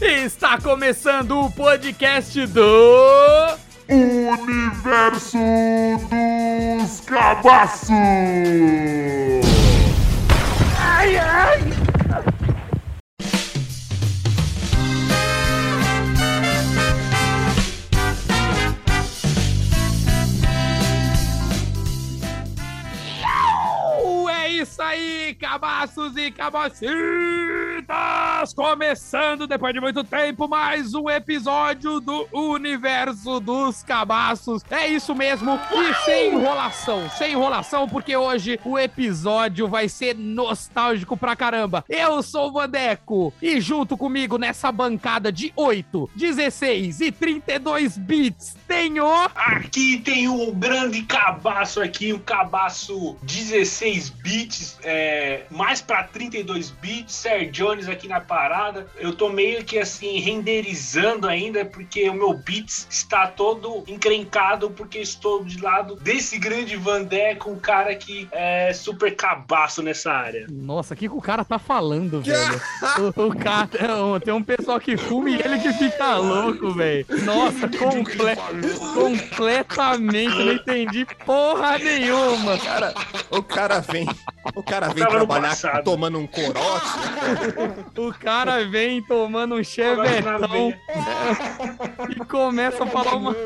Está começando o podcast do. Universo dos Cabaços! Ai, ai! Cabaços e cabacitas! Começando depois de muito tempo mais um episódio do Universo dos Cabaços. É isso mesmo, e sem enrolação, sem enrolação, porque hoje o episódio vai ser nostálgico pra caramba. Eu sou o Vandeco e junto comigo nessa bancada de 8, 16 e 32 bits tenho. Aqui tem um grande cabaço aqui, o cabaço 16 bits, é, mais pra 32 bits, Sir Jones aqui na parada. Eu tô meio que assim, renderizando ainda, porque o meu bits está todo encrencado, porque estou de lado desse grande Vandeco, um cara que é super cabaço nessa área. Nossa, o que, que o cara tá falando, velho? o, o cara, tem um pessoal que fuma e ele que fica louco, velho. Nossa, comple completamente, não entendi porra nenhuma. cara, o cara vem, o cara vem Tava trabalhar tomando um corote. O cara vem tomando um chevetão e começa a falar uma.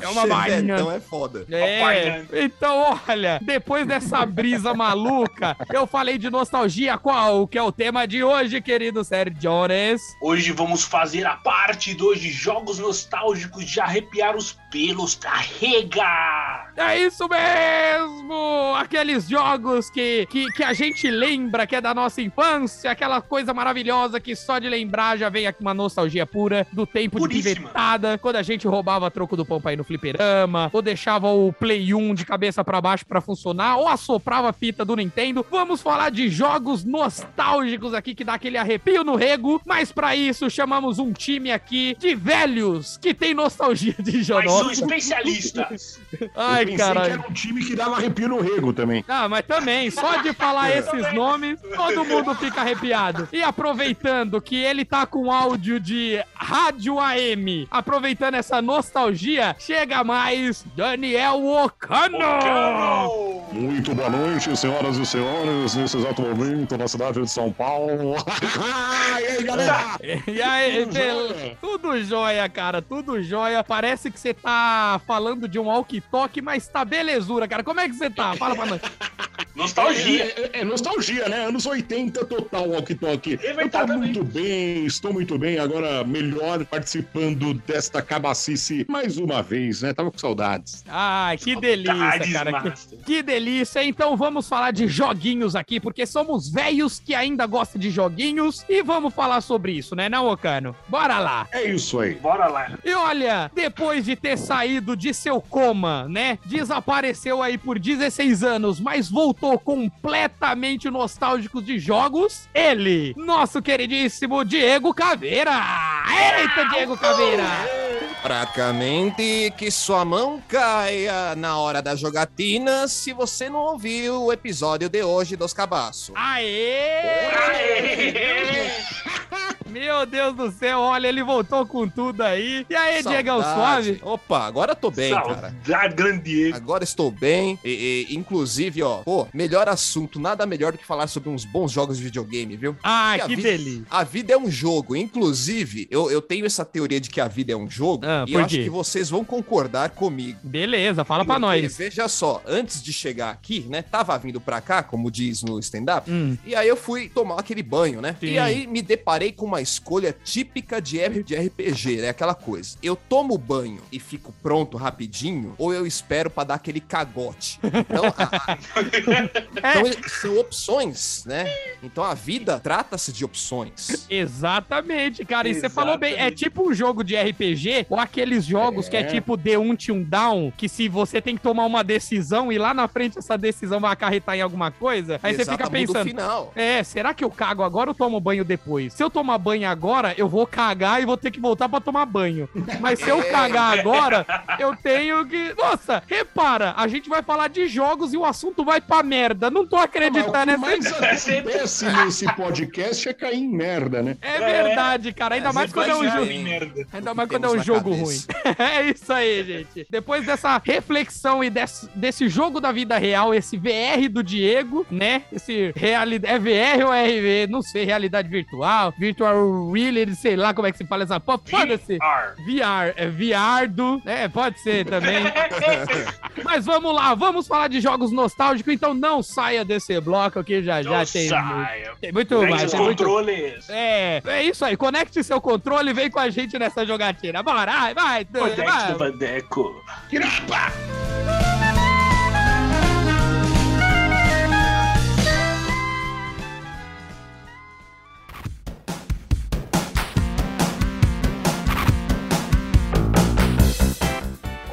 É uma máquina. Então é foda. É, então olha, depois dessa brisa maluca, eu falei de nostalgia, qual que é o tema de hoje, querido Sérgio Jones? Hoje vamos fazer a parte 2 de jogos nostálgicos de arrepiar os pelos da rega. É isso mesmo! Aqueles jogos que, que, que a gente lembra que é da nossa infância, aquela coisa maravilhosa que só de lembrar já vem aqui uma nostalgia pura do tempo de Puríssima. pivetada, quando a gente roubava troco do pão pra ir no fliperama, ou deixava o Play 1 de cabeça pra baixo pra funcionar, ou assoprava a fita do Nintendo. Vamos falar de jogos nostálgicos aqui que dá aquele arrepio no rego, mas pra isso chamamos um time aqui de velhos que tem nostalgia de Mas jogos. são especialistas. Ai, eu pensei caralho. que era um time que dava arrepio no rego também. Ah, mas também, só de falar esses nomes, todo mundo fica arrepiado. E aproveitando que ele tá com áudio de rádio AM, aproveitando essa nostalgia, chega mais Daniel Ocano! Cano! Muito boa noite, senhoras e senhores, nesse exato momento na cidade de São Paulo. e aí, galera? E aí, Tudo jóia? tudo jóia, cara, tudo jóia. Parece que você tá falando de um walkie-talkie, mas tá belezura, cara. Como é que você tá? Fala pra nós. Nostalgia. É, é- é nostalgia, né? Anos 80 total, walkie talkie. É Eu tô muito bem, estou muito bem. Agora, melhor participando desta cabacice mais uma vez, né? Tava com saudades. Ai, que delícia, Saudades, cara. Que, que delícia. Então vamos falar de joguinhos aqui, porque somos velhos que ainda gostam de joguinhos e vamos falar sobre isso, né, não, Ocano? Bora lá. É isso aí. Bora lá. E olha, depois de ter saído de seu coma, né? Desapareceu aí por 16 anos, mas voltou completamente nostálgico de jogos. Ele, nosso queridíssimo Diego Caveira. Eita, Diego Caveira! Praticamente que sua mão caia na hora da jogatina se você não ouviu o episódio de hoje dos cabaços. Aê! Meu Deus do céu, olha, ele voltou com tudo aí. E aí, Saudade. suave? Opa, agora tô bem, cara. Saudade, grande Diego. Agora estou bem. E, e, inclusive, ó, pô, melhor assunto, nada melhor do que falar sobre uns bons jogos de videogame, viu? Ah, que vida- delícia. A vida é um jogo. Inclusive, eu, eu tenho essa teoria de que a vida é um jogo. Ah, e eu acho que vocês vão concordar comigo. Beleza, fala pra Porque, nós. Veja só, antes de chegar aqui, né? Tava vindo pra cá, como diz no stand-up. Hum, E aí eu fui tomar aquele banho, né? Sim. E aí me deparei com uma escolha típica de R- de RPG, né? Aquela coisa. Eu tomo banho e fico pronto rapidinho, ou eu espero pra dar aquele cagote. Então, a- a- então, são opções, né? Então a vida trata-se de opções. exatamente, cara. E você falou bem. É tipo um jogo de RPG ou aqueles jogos que é É. tipo D1 Tune Down, que se você tem que tomar uma decisão e lá na frente essa decisão vai acarretar em alguma coisa, aí você fica pensando. final. É, será que eu cago agora ou tomo banho depois? Se eu tomar banho banho agora, eu vou cagar e vou ter que voltar pra tomar banho. Mas se eu cagar agora, eu tenho que. Nossa, repara, a gente vai falar de jogos e o assunto vai pra merda. Não tô acreditando Mas o que nessa. mais acontece nesse podcast é cair em merda, né? É verdade, cara. Ainda É, mais quando é um jogo. Ainda mais quando é um jogo ruim. é isso aí, gente. Depois dessa reflexão e desse, desse jogo da vida real, esse VR do Diego, né? Esse realidade. É VR ou é RV? Não sei, realidade virtual, virtual reality, sei lá como é que se fala essa porra. Foda-se. VR. É VR do. É, pode ser também. Mas vamos lá, vamos falar de jogos nostálgicos, então não saia desse bloco que já já Não tem, saia. tem muito mais. Tem muito... controles. É, é isso aí. Conecte seu controle e vem com a gente nessa jogatina. Bora, vai, vai. Codex vai. do Bandeco. Kirapa!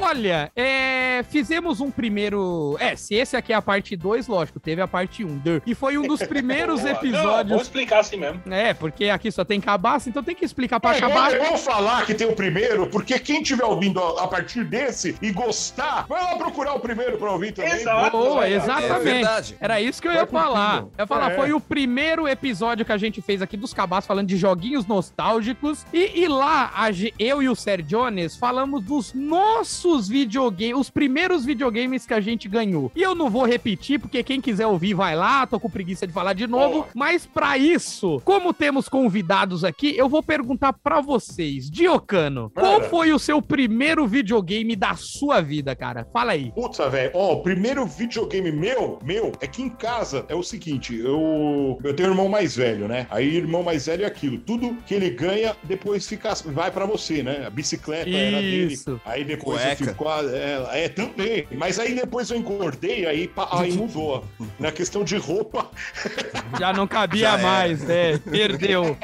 Olha, é, fizemos um primeiro. É, se esse aqui é a parte 2, lógico, teve a parte 1. Um, e foi um dos primeiros Boa. Não, episódios. explicar assim mesmo. É, porque aqui só tem cabaço, então tem que explicar pra É, eu, acabar. eu vou falar que tem o primeiro, porque quem estiver ouvindo a, a partir desse e gostar, vai lá procurar o primeiro pra ouvir também. Exato. Boa, É exatamente. É. Era isso que eu Vai ia falar. Eu ia falar, É. foi o primeiro episódio que a gente fez aqui dos cabaços falando de joguinhos nostálgicos. E, e lá, a eu e o Sérgio Jones falamos dos nossos videogames, os primeiros videogames que a gente ganhou. E eu não vou repetir, porque quem quiser ouvir, vai lá, tô com preguiça de falar de novo. Boa. Mas pra isso, como temos convidados aqui, eu vou perguntar pra vocês. Diocano, qual Cara. foi o seu primeiro videogame da sua vida, cara? Fala aí. Puta, velho. Ó, o primeiro videogame meu, meu, é que em casa é o seguinte, eu, eu tenho um irmão mais velho, né? Aí irmão mais velho é aquilo, tudo que ele ganha, depois fica, vai pra você, né? A bicicleta era dele. Isso. Aí depois Cueca. Ah, é, é, também. Mas aí depois eu engordei, aí, aí mudou. Na questão de roupa, Já não cabia Já mais, é. Perdeu.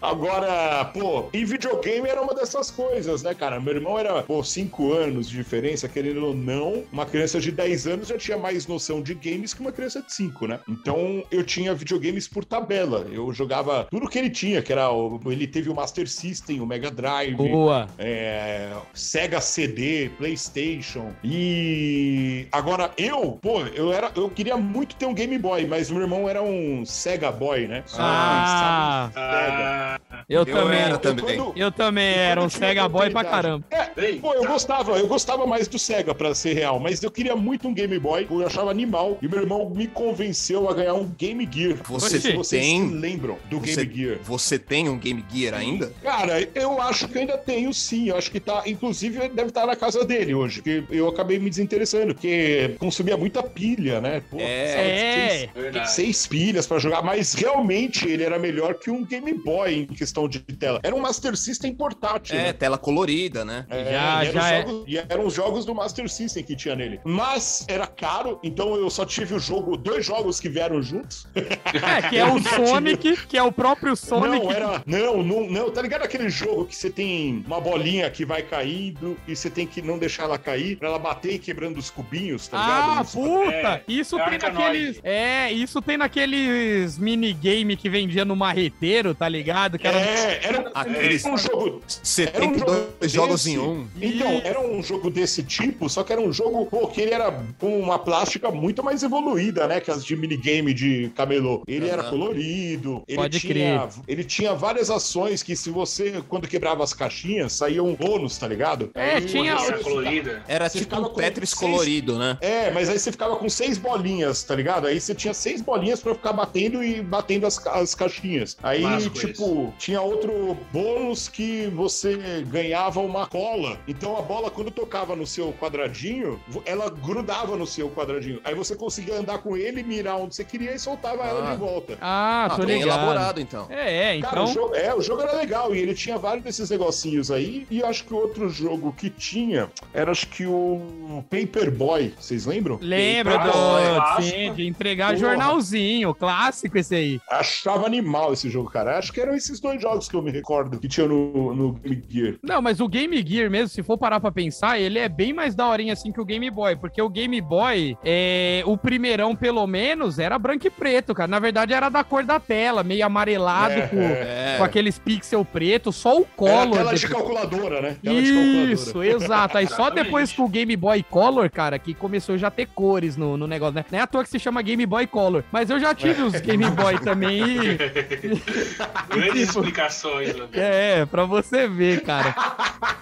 Agora, pô, e videogame era uma dessas coisas, né, cara? Meu irmão era, pô, 5 anos de diferença, querendo ou não. Uma criança de 10 anos já tinha mais noção de games que uma criança de 5, né? Então eu tinha videogames por tabela. Eu jogava tudo que ele tinha, que era. o- Ele teve o Master System, o Mega Drive. Boa. é, Sega CD, PlayStation. E agora eu, pô, eu era, eu queria muito ter um Game Boy, mas meu irmão era um Sega Boy, né? Ah, sabe? Sega. eu, Eu também. era Eu, também. quando- Eu também era um Sega Boy pra caramba. É, pô, eu gostava, eu gostava mais do Sega, pra ser real, mas eu queria muito um Game Boy, eu achava animal, e meu irmão me convenceu a ganhar um Game Gear. Você vocês tem- se lembram do Você, Game Gear. você tem um Game Gear ainda? Cara, eu acho que ainda tenho sim. Eu acho que tá. Inclusive, deve estar na casa dele hoje. Porque eu acabei me desinteressando. Porque consumia muita pilha, né? Pô, É. seis- Verdade. Seis pilhas pra jogar, mas realmente ele era melhor que um Game Boy em questão de tela. Era um Master System portátil. É, né? tela colorida, né? É, Já- e, eram já os é. jogos, e eram os jogos do Master System que tinha nele. Mas era caro, então eu só tive o jogo, dois jogos que vieram juntos. É, que é o Sonic, que é o próprio Sonic. Não, era. Não, não, não. Tá ligado aquele jogo que você tem uma bolinha que vai caindo e você tem que não deixar ela cair pra ela bater e quebrando os cubinhos, tá ligado? Ah, Isso- puta! É, isso é tem naqueles. É, isso tem naqueles minigame que vendia no marreteiro, tá ligado? Que era... É, era, Aqueles- era um jogo. Você Era tem um jogo dois jogos desse. em um. Então, era um jogo desse tipo, só que era um jogo, pô, que ele era com uma plástica muito mais evoluída, né? Que as de minigame de camelô. Ele era Aham. colorido, ele Pode tinha, ele tinha várias ações que se você, quando quebrava as caixinhas, saía um bônus, tá ligado? É, Aí tinha- ficava- colorida. Era Você tipo ficava um Tetris seis- colorido, né? É, mas aí você ficava com seis bolinhas, tá ligado? Aí você tinha seis bolinhas pra ficar batendo e batendo as, as caixinhas. Aí, Máscara tipo, tinha outro bônus que você ganhava uma cola. Então a bola, quando tocava no seu quadradinho, ela grudava no seu quadradinho. Aí você conseguia andar com ele, mirar onde você queria e soltava ela Ah. de volta. Ah, Ah, tô bem ligado. elaborado, então. É, é, Cara, então. o jogo, é, o jogo era legal e ele tinha vários desses negocinhos aí. E acho que o outro jogo que tinha era acho que o Paperboy. Vocês lembram? Lembra Ah, do. Sim, de entregar Porra. jornalzinho, clássico esse aí. Achava animal esse jogo, cara. Acho que eram esses dois jogos que eu me recordo que tinha no, no Game Gear. Não, mas o Game Gear mesmo, se for parar pra pensar, ele é bem mais daorinha assim que o Game Boy, porque o Game Boy, é, o primeirão pelo menos, era branco e preto, cara. Na verdade era da cor da tela, meio amarelado, É, com, É. com aqueles pixel preto, só o Era Color. aquela de calculadora, né? Aquela de calculadora. Isso, exato. Aí só Exatamente. depois com o Game Boy Color, cara, que começou já a ter cores no, no negócio, né? Não é à toa que se chama Game Boy Color. Mas eu já tive os Game Boy também e... Grandes explicações, né? É, pra você ver, cara.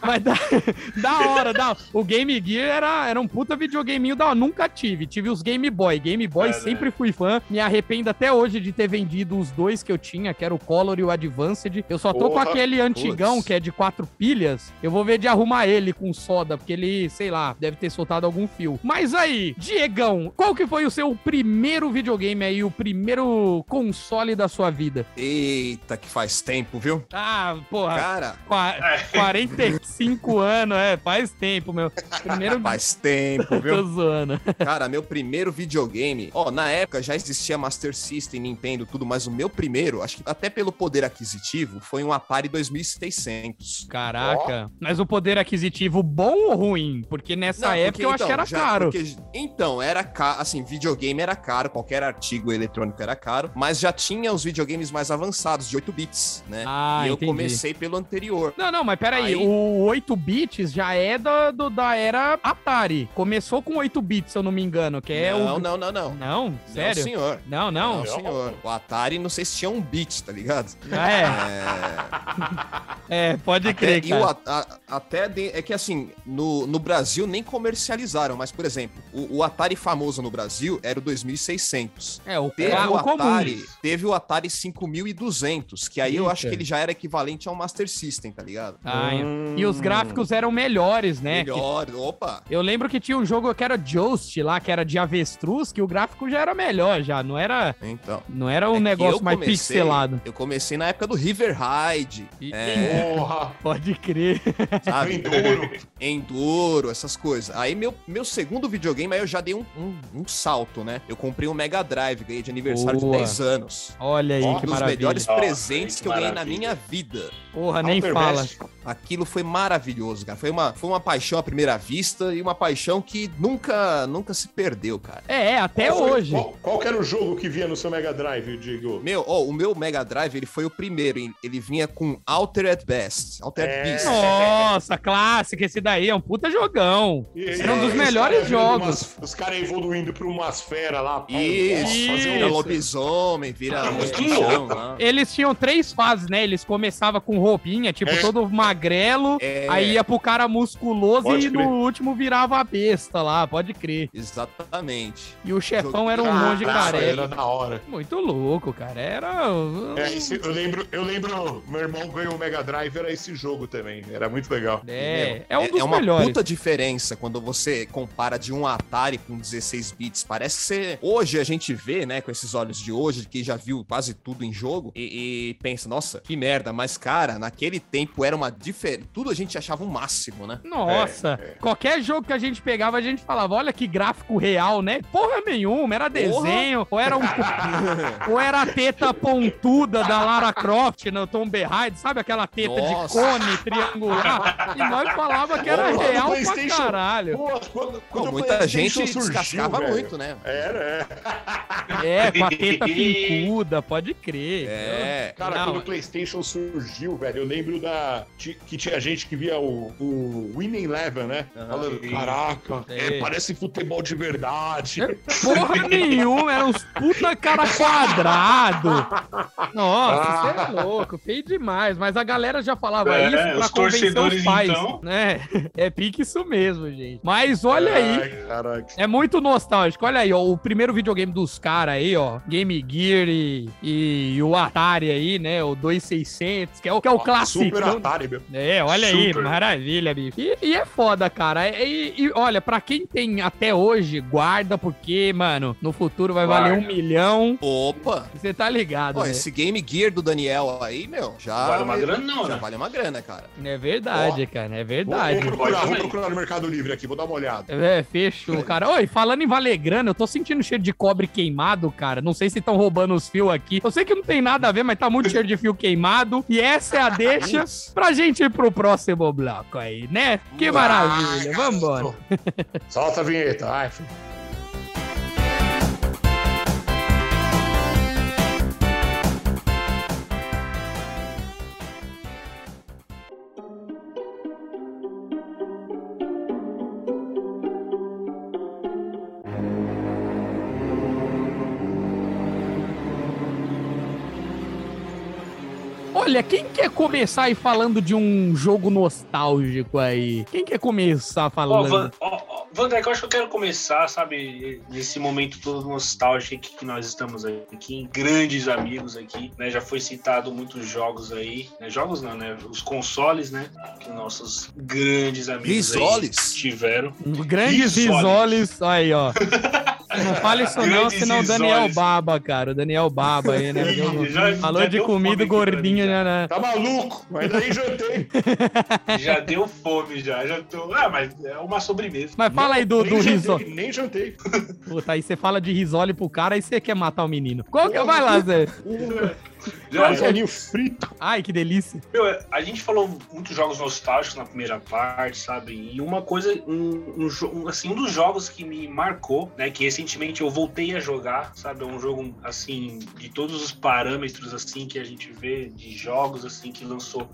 Mas da, da hora, da O Game Gear era, era um puta videogameinho da hora. Nunca tive. Tive os Game Boy. Game Boy É, sempre fui fã. Me arrependo até hoje de ter vendido os dois que eu tinha, que era o Color e o Advanced. Eu só tô com Porra, aquele antigão, putz. que é de quatro pilhas. Eu vou ver de arrumar ele com soda, porque ele, sei lá, deve ter soltado algum fio. Mas aí, Diegão, qual que foi o seu primeiro videogame aí, o primeiro console da sua vida? Eita, que faz tempo, viu? Ah, porra. Cara, Qua- 45 anos, é, faz tempo, meu. Primeiro faz tempo, tô viu? zoando. Cara, meu primeiro videogame, ó, na época já existia Master System, Nintendo, tudo, mas o meu primeiro, acho que até pelo poder aquisitivo, foi um Atari 2600. Caraca. Mas o poder aquisitivo bom ou ruim? Porque nessa Não, época porque, eu acho então, que era já- caro. porque- então, era caro, assim, videogame era caro, qualquer artigo eletrônico era caro, mas já tinha os videogames mais avançados, de 8 bits, né? Ah, e eu entendi. comecei pelo anterior. Não, não, mas peraí, Aí- o 8 bits já é da, do- da era Atari. Começou com 8 bits, se eu não me engano, que é não, o... não, não, não. Não? Sério? Não, senhor. Não, não. Não, senhor. O Atari, não sei se tinha um bit, tá ligado? É, É, é, pode até, crer, e o a- até de- é que assim, no, no Brasil nem comercializaram, mas por exemplo, o, o Atari famoso no Brasil era o 2600. É, o, Teve o o comum. Atari, teve o Atari 5200, que aí eu acho Eita. que ele já era equivalente ao Master System, tá ligado? Ah, e os gráficos eram melhores, né? Que- Melhor, opa. Eu lembro que tinha um jogo que era Joust lá, que era de avestruz, que o gráfico já era melhor, já. Não era, Então. não era um É que negócio mais comecei- pixelado. Eu comecei na época do River Raid, E- é, Porra, Pode crer. sabe? Enduro. Enduro, essas coisas. Aí meu, meu segundo videogame, aí eu já dei um, um, um salto, né? Eu comprei um Mega Drive, ganhei de aniversário Boa. de 10 anos. Olha aí, Ó, que um dos maravilha. melhores Nossa, presentes que que eu ganhei na maravilha. minha vida. Porra, nem fala. Aquilo foi maravilhoso, cara. Foi uma, foi uma paixão à primeira vista e uma paixão que nunca, nunca se perdeu, cara. É, é, até Qual foi- hoje. Qual, qual que era o jogo que vinha no seu Mega Drive, Diego? Meu, ó, o meu Mega Drive, ele foi o primeiro. hein? Ele vinha com Altered Best. Altered É. Beast. Nossa, clássico, esse daí é um puta jogão. E- Esse é um dos os melhores jogos. umas- os caras evoluindo pra umas feras lá. pau, Isso, fazer um- vira lobisomem, vira lá. Eles tinham três fases, né? Eles começavam com roupinha, tipo, É. todo magrelo, É. aí ia pro cara musculoso Pode e crer. no último virava a besta lá, pode crer. Exatamente. E o chefão era um monte de Era careca. da hora. Muito louco, cara. Era. É, esse- eu lembro, eu lembro, meu irmão ganhou o Mega Drive, era esse jogo também. Era muito legal. É, é um dos é uma melhores. puta diferença quando você compara de um Atari com 16 bits. Parece que você. Hoje a gente vê, né, com esses olhos de hoje, que já viu quase tudo em jogo, e, e pensa, nossa, que merda. Mas, cara, naquele tempo era uma diferença. Tudo a gente achava o máximo, né? Nossa, É, é. qualquer jogo que a gente pegava, a gente falava, olha que gráfico real, né? Porra nenhuma, era desenho, ou era um ou era a teta pontuda da Lara Croft no Tomb Raider, sabe aquela teta Nossa. de cone triangular? E nós falava que era Porra, real pra caralho. Pô, quando, quando Pô, muita gente descascava velho. muito, né? Era, é. É, com a teta pincuda, pode crer. É. Cara, Não. quando o PlayStation surgiu, velho, eu lembro da que tinha gente que via o, o Winning Eleven, né? Aham. Falando, Sim. caraca, É. é, parece futebol de verdade. Porra nenhuma, era uns puta cara quadrado. Nossa, você é louco, feio demais. Mas a galera já falava É, isso pra os convencer os torcedores, pais. então. né? É pique isso mesmo, gente. Mas olha aí. Ai, caraca. É muito nostálgico. Olha aí, ó. O primeiro videogame dos caras aí, ó. Game Gear e, e o Atari aí, né? O 2600, que é o, que é o clássico. Super Atari, meu. Entendeu? É, olha aí, Super. maravilha, bicho. E, e é foda, cara. E, e, olha, pra quem tem até hoje, guarda, porque, mano, no futuro vai Guarda. valer um milhão. Opa! Você tá ligado, né? esse Game Gear do Daniel aí, meu, já. Vale uma grana, não, Já né? vale uma grana, cara. É verdade, cara, é verdade. vou procurar, vou procurar no Mercado Livre aqui, vou dar uma olhada. É, fechou, cara. Oi, falando em valer grana, eu tô sentindo cheiro de cobre queimado, cara. Não sei se estão roubando os fios aqui. Eu sei que não tem nada a ver, mas tá muito cheiro de fio queimado. E essa é a deixa pra gente ir pro próximo bloco aí, né? Que maravilha. Vambora. Solta a vinheta, vai. filho. Olha, quem quer começar aí falando de um jogo nostálgico aí? Quem quer começar falando? Van, ó, Vandré, eu acho que eu quero começar, sabe, nesse momento todo nostálgico que, nós estamos aqui, grandes amigos aqui, né? Já foi citado muitos jogos aí, né? Jogos não, né? Os consoles, né? Que nossos grandes amigos tiveram. Grandes risoles. Aí, ó. Não fale isso não, Grandes senão o Daniel. Baba, cara. O Daniel Baba aí, né? Já- Falou já de comida gordinha, já, né? Tá maluco? Mas daí jantei. Já deu fome, já. Já tô. Ah, mas é uma sobremesa. Mas fala aí do, nem do risole. Nem jantei. Puta, aí você fala de risole pro cara e você quer matar o menino. Qual que é? Vai lá, Zé. Já, Risolinho frito. Ai, que delícia. Meu, a gente falou muitos jogos nostálgicos na primeira parte, sabe? E uma coisa, um, um, um, assim, um dos jogos que me marcou, né? Que recentemente eu voltei a jogar, sabe? É um jogo, assim, de todos os parâmetros, assim, que a gente vê de jogos, assim, que lançou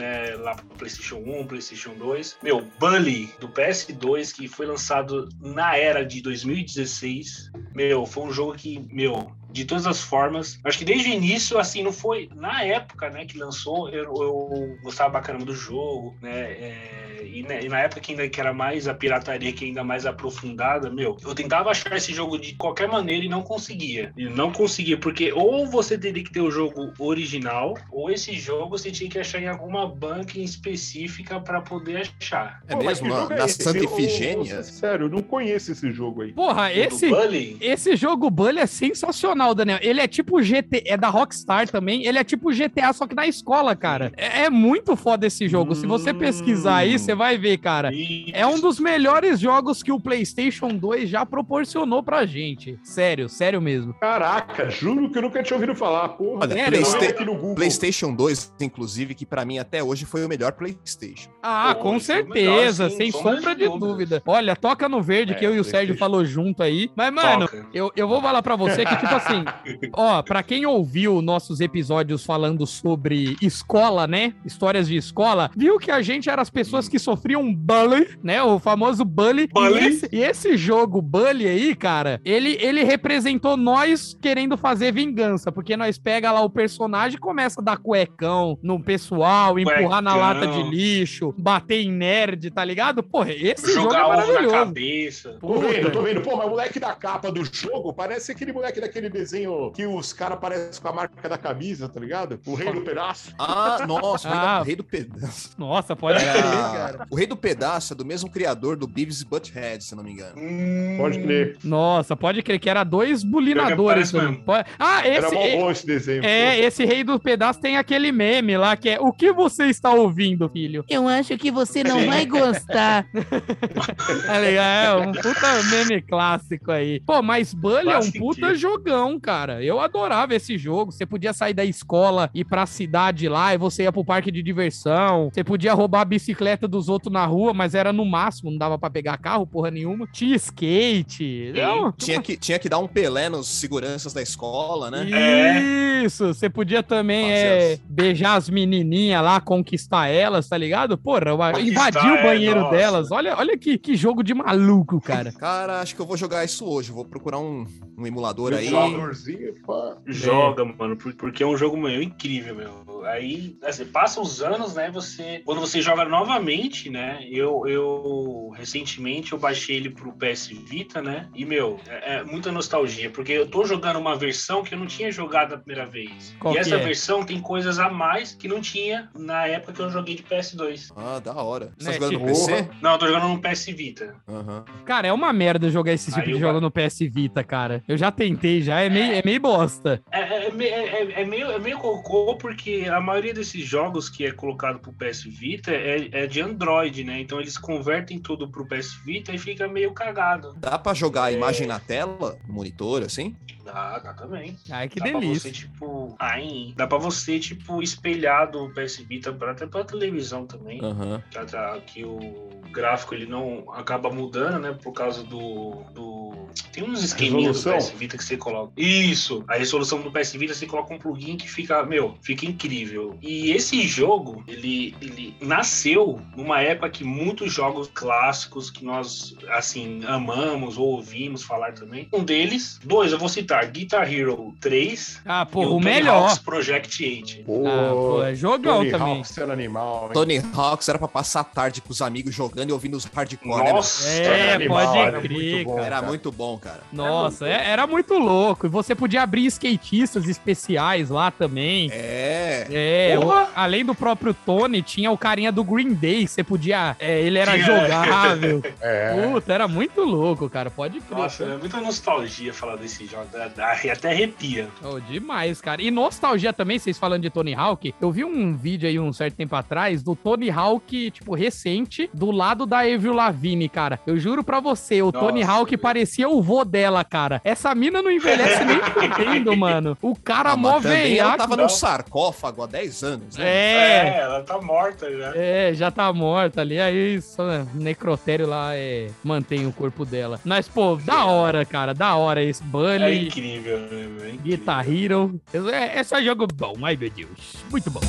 né, lá pro PlayStation 1, PlayStation 2. Meu, Bully do PS2, que foi lançado na era de 2016. Meu, foi um jogo que, meu, de todas as formas. Acho que desde o início, assim, não foi. Na época, né, que lançou, eu, eu gostava caramba do jogo, né? é, e, na- e na época que ainda que era mais a pirataria, que ainda mais aprofundada, meu, eu tentava achar esse jogo de qualquer maneira e não conseguia. E não conseguia, porque ou você teria que ter o jogo original, ou esse jogo você tinha que achar em alguma banca específica pra poder achar. É Pô, mesmo? Na, jogo é? Santa eu- Sério, eu não conheço esse jogo aí. Porra, esse. Bully? Esse jogo Bully é sensacional, Daniel. Ele é tipo GT, é da Rockstar também. Ele é tipo GTA, só que na escola, cara. É, é muito foda esse jogo. Se você Hum. pesquisar aí, você vai ver, cara. É um dos melhores jogos que o PlayStation 2 já proporcionou pra gente. Sério, sério mesmo. Caraca, juro que eu nunca tinha ouvido falar. Porra, Olha, Sério? Playsta- aqui no Google. PlayStation 2, inclusive, que pra mim até hoje foi o melhor PlayStation. Ah, Pô, com é certeza, melhor, sim, sem sombra de dúvidas. dúvida. Olha, toca no verde É, que eu e o Sérgio falou junto aí. Mas, mano, Toca. eu, eu vou falar pra você que, tipo assim, ó, pra quem ouviu nossos episódios falando sobre escola, né? Histórias de escola, viu que a gente era as pessoas que sofriam bullying, né? O famoso bully. Bully. E esse, e esse jogo bully aí, cara, ele, ele representou nós querendo fazer vingança, porque nós pega lá o personagem e começa a dar cuecão no pessoal, empurrar na Cuecão. lata de lixo, bater em nerd, tá ligado? Porra, esse jogo é Jogar ovo na maravilhoso. cabeça. Tô vendo, tô vendo. Pô, mas o moleque da capa do jogo parece aquele moleque daquele desenho que os caras parecem com a marca da camisa, tá ligado? O rei do pedaço. Ah, nossa, o rei, Ah. da- rei do pedaço. Nossa, pode crer, Era- cara. O rei do pedaço é do mesmo criador do Beavis e Butthead, se não me engano. Hum, Pode crer. Nossa, pode crer que era dois bulinadores. Mesmo. né? Pode- Ah, Era esse. mó é- bom esse desenho. É, esse rei do pedaço tem aquele meme lá que é o que você está ouvindo, filho? Eu acho que você não vai gostar. é legal, é um puta meme clássico aí. Pô, mas Bully é um puta jogão, cara. Eu adorava esse jogo. Você podia sair da escola, ir pra cidade lá, e você ia pro parque de diversão. Você podia roubar a bicicleta dos outros na rua, mas era no máximo, não dava pra pegar carro, porra nenhuma. Tinha skate. Não, Tinha que, tinha que dar um Pelé nos seguranças da escola, né? Isso, você podia também é, beijar as menininhas lá, conquistar elas, tá ligado? Porra, invadir o é, banheiro nossa. delas. Olha, olha que, que jogo de maluco, cara. Cara, acho que eu vou jogar isso hoje. Eu vou procurar um, um emulador aí. Emuladorzinho, pá. Joga, mano, por- porque é um jogo meu, incrível, meu. Aí, assim, passa os anos, né? Você. Quando você joga novamente, né? Eu, eu recentemente eu baixei ele pro PS Vita, né? E, meu, é, é muita nostalgia, porque eu tô jogando uma versão que eu não tinha jogado a primeira vez. Qual e essa é? versão tem coisas a mais que não tinha na época que eu joguei de PS2. Ah, da hora. Você tá Né, jogando tipo- no PC? Não, eu tô jogando no PS Vita. Aham. Cara, é uma merda jogar esse tipo Aí de eu- jogo no PS Vita, cara. Eu já tentei, já é meio, é meio bosta. É, é- é me- é- é meio, é meio cocô, porque a maioria desses jogos que é colocado pro PS Vita é, é de Android, né? Então eles convertem tudo pro PS Vita e fica meio cagado. Dá pra jogar a imagem na tela, no monitor, assim? Dá, dá também. Ai, que dá pra delícia. você, tipo. Ai, dá pra você, tipo, espelhar do PS Vita pra, até pra televisão também. Aham. Que, a- que o gráfico ele não acaba mudando, né? Por causa do. do... Tem uns esqueminhas do? PS Vita que você coloca. Isso! A resolução do PS Vita você coloca um plugin que fica, meu, fica incrível. E esse jogo, ele, ele nasceu numa época que muitos jogos clássicos que nós, assim, amamos ou ouvimos falar também. Um deles, dois, eu vou citar: Guitar Hero 3 Ah, e porra, o Tony melhor. Hawk's Project 8. Pô, Ah, pô, é jogão Tony também. Hawk sendo animal, hein? Tony Hawks era pra passar a tarde com os amigos jogando e ouvindo os hardcore, né? Nossa! É, animal, pode era crer, muito bom, cara. Era cara. muito bom, cara. Nossa, é- era muito louco. E você podia abrir skatistas especiais lá também. É. É, o- além do próprio Tony, tinha o carinha do Green Day, você podia. é, ele era Tinha. jogável. É. Puta, era muito louco, cara. Pode crer. Nossa, é muita nostalgia falar desse jogo. Dá, até arrepia. Oh, demais, cara. E nostalgia também, vocês falando de Tony Hawk, eu vi um vídeo aí um certo tempo atrás do Tony Hawk, tipo, recente, do lado da Avril Lavigne, cara. Eu juro pra você, o Nossa, Tony Hawk parecia o vô dela, cara. Essa mina não envelhece nem fudendo, mano. O cara Ah, mó ela tava não. num sarcófago há 10 anos, né? É, ela tá morta já. É, já tá morta ali, aí né, necrotério lá é, mantém o corpo dela. Mas, pô, da hora, cara, da hora esse É Bunny, incrível, né? É. Guitar Hero. É, é só jogo bom, ai meu Deus. Muito bom.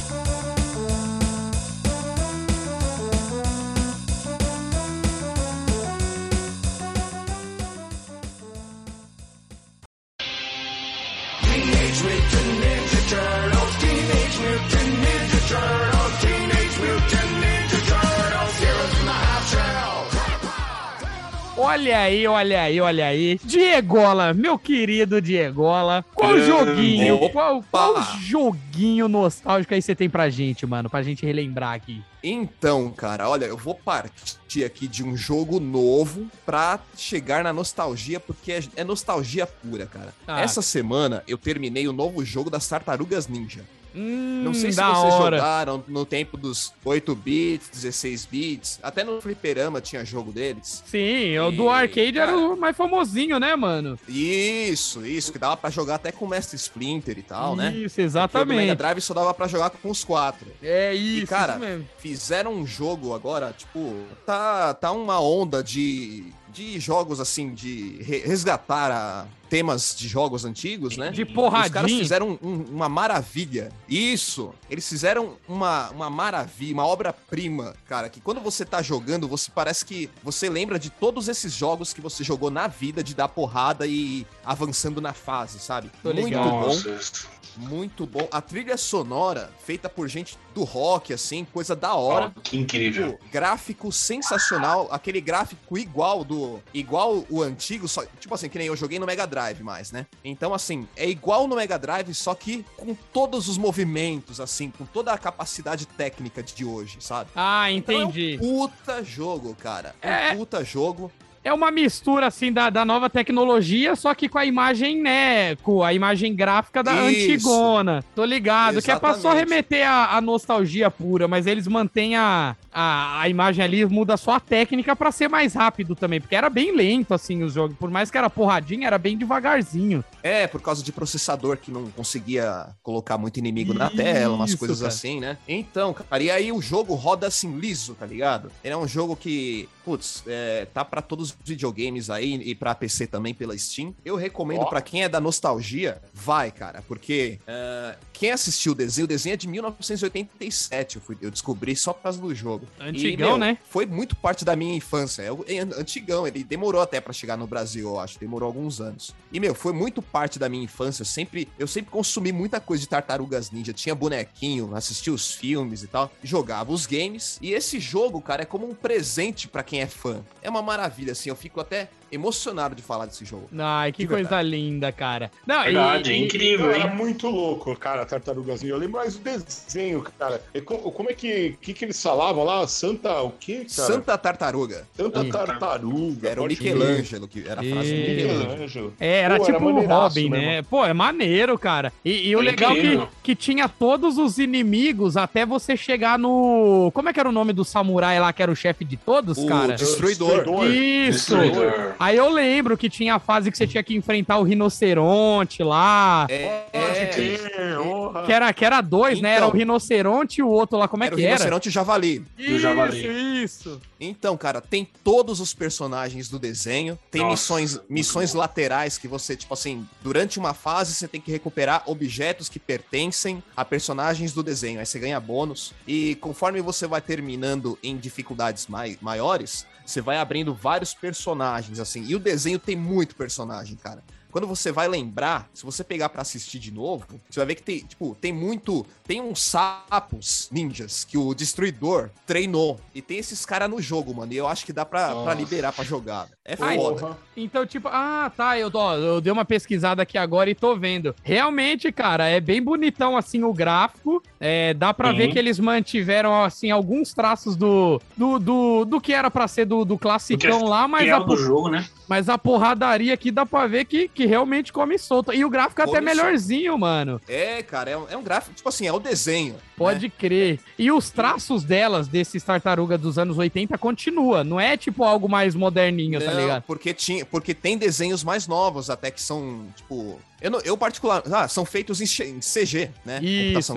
Olha aí, olha aí, olha aí. Diegola, meu querido Diegola. Qual joguinho, qual, qual joguinho nostálgico aí você tem pra gente, mano? Pra gente relembrar aqui. Então, cara, olha, eu vou partir aqui de um jogo novo pra chegar na nostalgia, porque é, é nostalgia pura, cara. Ah. Essa semana eu terminei o novo jogo das Tartarugas Ninja. Hum, Não sei se vocês hora. jogaram no tempo dos 8 bits, 16 bits, até no fliperama tinha jogo deles. Sim, o do E, arcade era cara- o mais famosinho, né, mano? Isso, isso, que dava pra jogar até com o Mestre Splinter e tal, né? Isso, Porque o Mega exatamente. Drive só dava pra jogar com os quatro. É isso, cara, isso. Fizeram um jogo agora, tipo, tá, tá uma onda de, de jogos assim, de re- resgatar a- temas de jogos antigos, né? De Os caras porradinha. fizeram um- uma maravilha. Isso! Eles fizeram uma, uma maravilha, uma obra-prima, cara, que quando você tá jogando, você parece que você lembra de todos esses jogos que você jogou na vida, de dar porrada e avançando na fase, sabe? Tô Muito ligado. bom. Nossa. Muito bom. A trilha sonora, feita por gente do rock, assim, coisa da hora. Ó, que incrível. Gráfico sensacional, aquele gráfico igual do. igual o antigo, só, tipo assim, que nem eu joguei no Mega Drive mais, né? Então, assim, é igual no Mega Drive, só que com todos os movimentos, assim, com toda a capacidade técnica de hoje, sabe? Ah, Então entendi. É um puta jogo, cara. É É. um puta jogo. É uma mistura, assim, da, da nova tecnologia, só que com a imagem, né, com a imagem gráfica da Isso. antigona. Tô ligado, que é pra só Exatamente. remeter a, a nostalgia pura, mas eles mantêm a, a, a imagem ali, muda só a técnica pra ser mais rápido também, porque era bem lento, assim, os jogos. Por mais que era porradinha, era bem devagarzinho. É, por causa de processador que não conseguia colocar muito inimigo na tela, umas Isso, coisas cara. assim, né? Então, cara, e aí o jogo roda assim liso, tá ligado? Ele é um jogo que, putz, é, tá pra todos os videogames aí e pra PC também pela Steam. Eu recomendo Ó. pra quem é da nostalgia, vai, cara, porque é, quem assistiu o desenho, o desenho é de 1987, eu, fui- eu descobri só por causa do jogo. Antigão, E, meu, né? Foi muito parte da minha infância. É, o- é antigão, ele demorou até pra chegar no Brasil, eu acho. Demorou alguns anos. E, meu, foi muito parte da minha infância. Eu sempre, eu sempre consumi muita coisa de tartarugas ninja. Tinha bonequinho, assistia os filmes e tal. Jogava os games. E esse jogo, cara, é como um presente pra quem é fã. É uma maravilha, assim. Eu fico até emocionado de falar desse jogo. Ai, que De coisa linda, cara. Não, Verdade, e- é e- incrível, Era hein? muito louco, cara, Tartarugas Ninja. Eu lembro mais do desenho, cara. E co- como é que, que, que eles falavam lá? Santa o quê, cara? Santa Tartaruga. Santa Ih. Tartaruga. Era o. Michelangelo, que era a frase do Ih. Michelangelo. É, era Pô, tipo era o Robin, né? mesmo. Pô, é maneiro, cara. E, e o É legal que, incrível. que tinha todos os inimigos até você chegar no. Como é que era o nome do samurai lá, que era o chefe de todos, O cara? Destruidor. Isso! Destruidor. Aí eu lembro que tinha a fase que você tinha que enfrentar o rinoceronte lá. É, Pode é, crer, porra. Que era, que era dois, né? Era o Então. rinoceronte e o outro lá, como é era o que era? rinoceronte e o javali. E o javali. Isso, isso. Então, cara, tem todos os personagens do desenho, tem Nossa, missões, missões laterais que você, tipo assim, durante uma fase você tem que recuperar objetos que pertencem a personagens do desenho, aí você ganha bônus, e conforme você vai terminando em dificuldades mai maiores, você vai abrindo vários personagens, assim, e o desenho tem muito personagem, cara. Quando você vai lembrar, se você pegar pra assistir de novo, você vai ver que tem, tipo, tem muito. Tem uns sapos ninjas que o destruidor treinou. E tem esses caras no jogo, mano. E eu acho que dá Nossa. liberar pra jogar. É Ai, foda. Porra. Então, tipo, ah, tá, eu, ó, eu dei uma pesquisada aqui agora e tô vendo. Realmente, cara, é bem bonitão, assim, o gráfico. É, dá pra Sim. ver que eles mantiveram, assim, alguns traços do, do, do, do que era pra ser do, do classicão lá, mas a, do jogo, né? mas a porradaria aqui dá pra ver que, que realmente come solto. E o gráfico é até melhorzinho, mano. É, cara, é um, é um gráfico, tipo assim, é o desenho. Pode né? crer. E os traços delas, desses tartarugas dos anos 80, continua. Não é tipo algo mais moderninho, tá ligado? Porque, tinha, porque tem desenhos mais novos, até que são, tipo. Eu, não- eu particular. Ah, são feitos em, CG, né? Isso,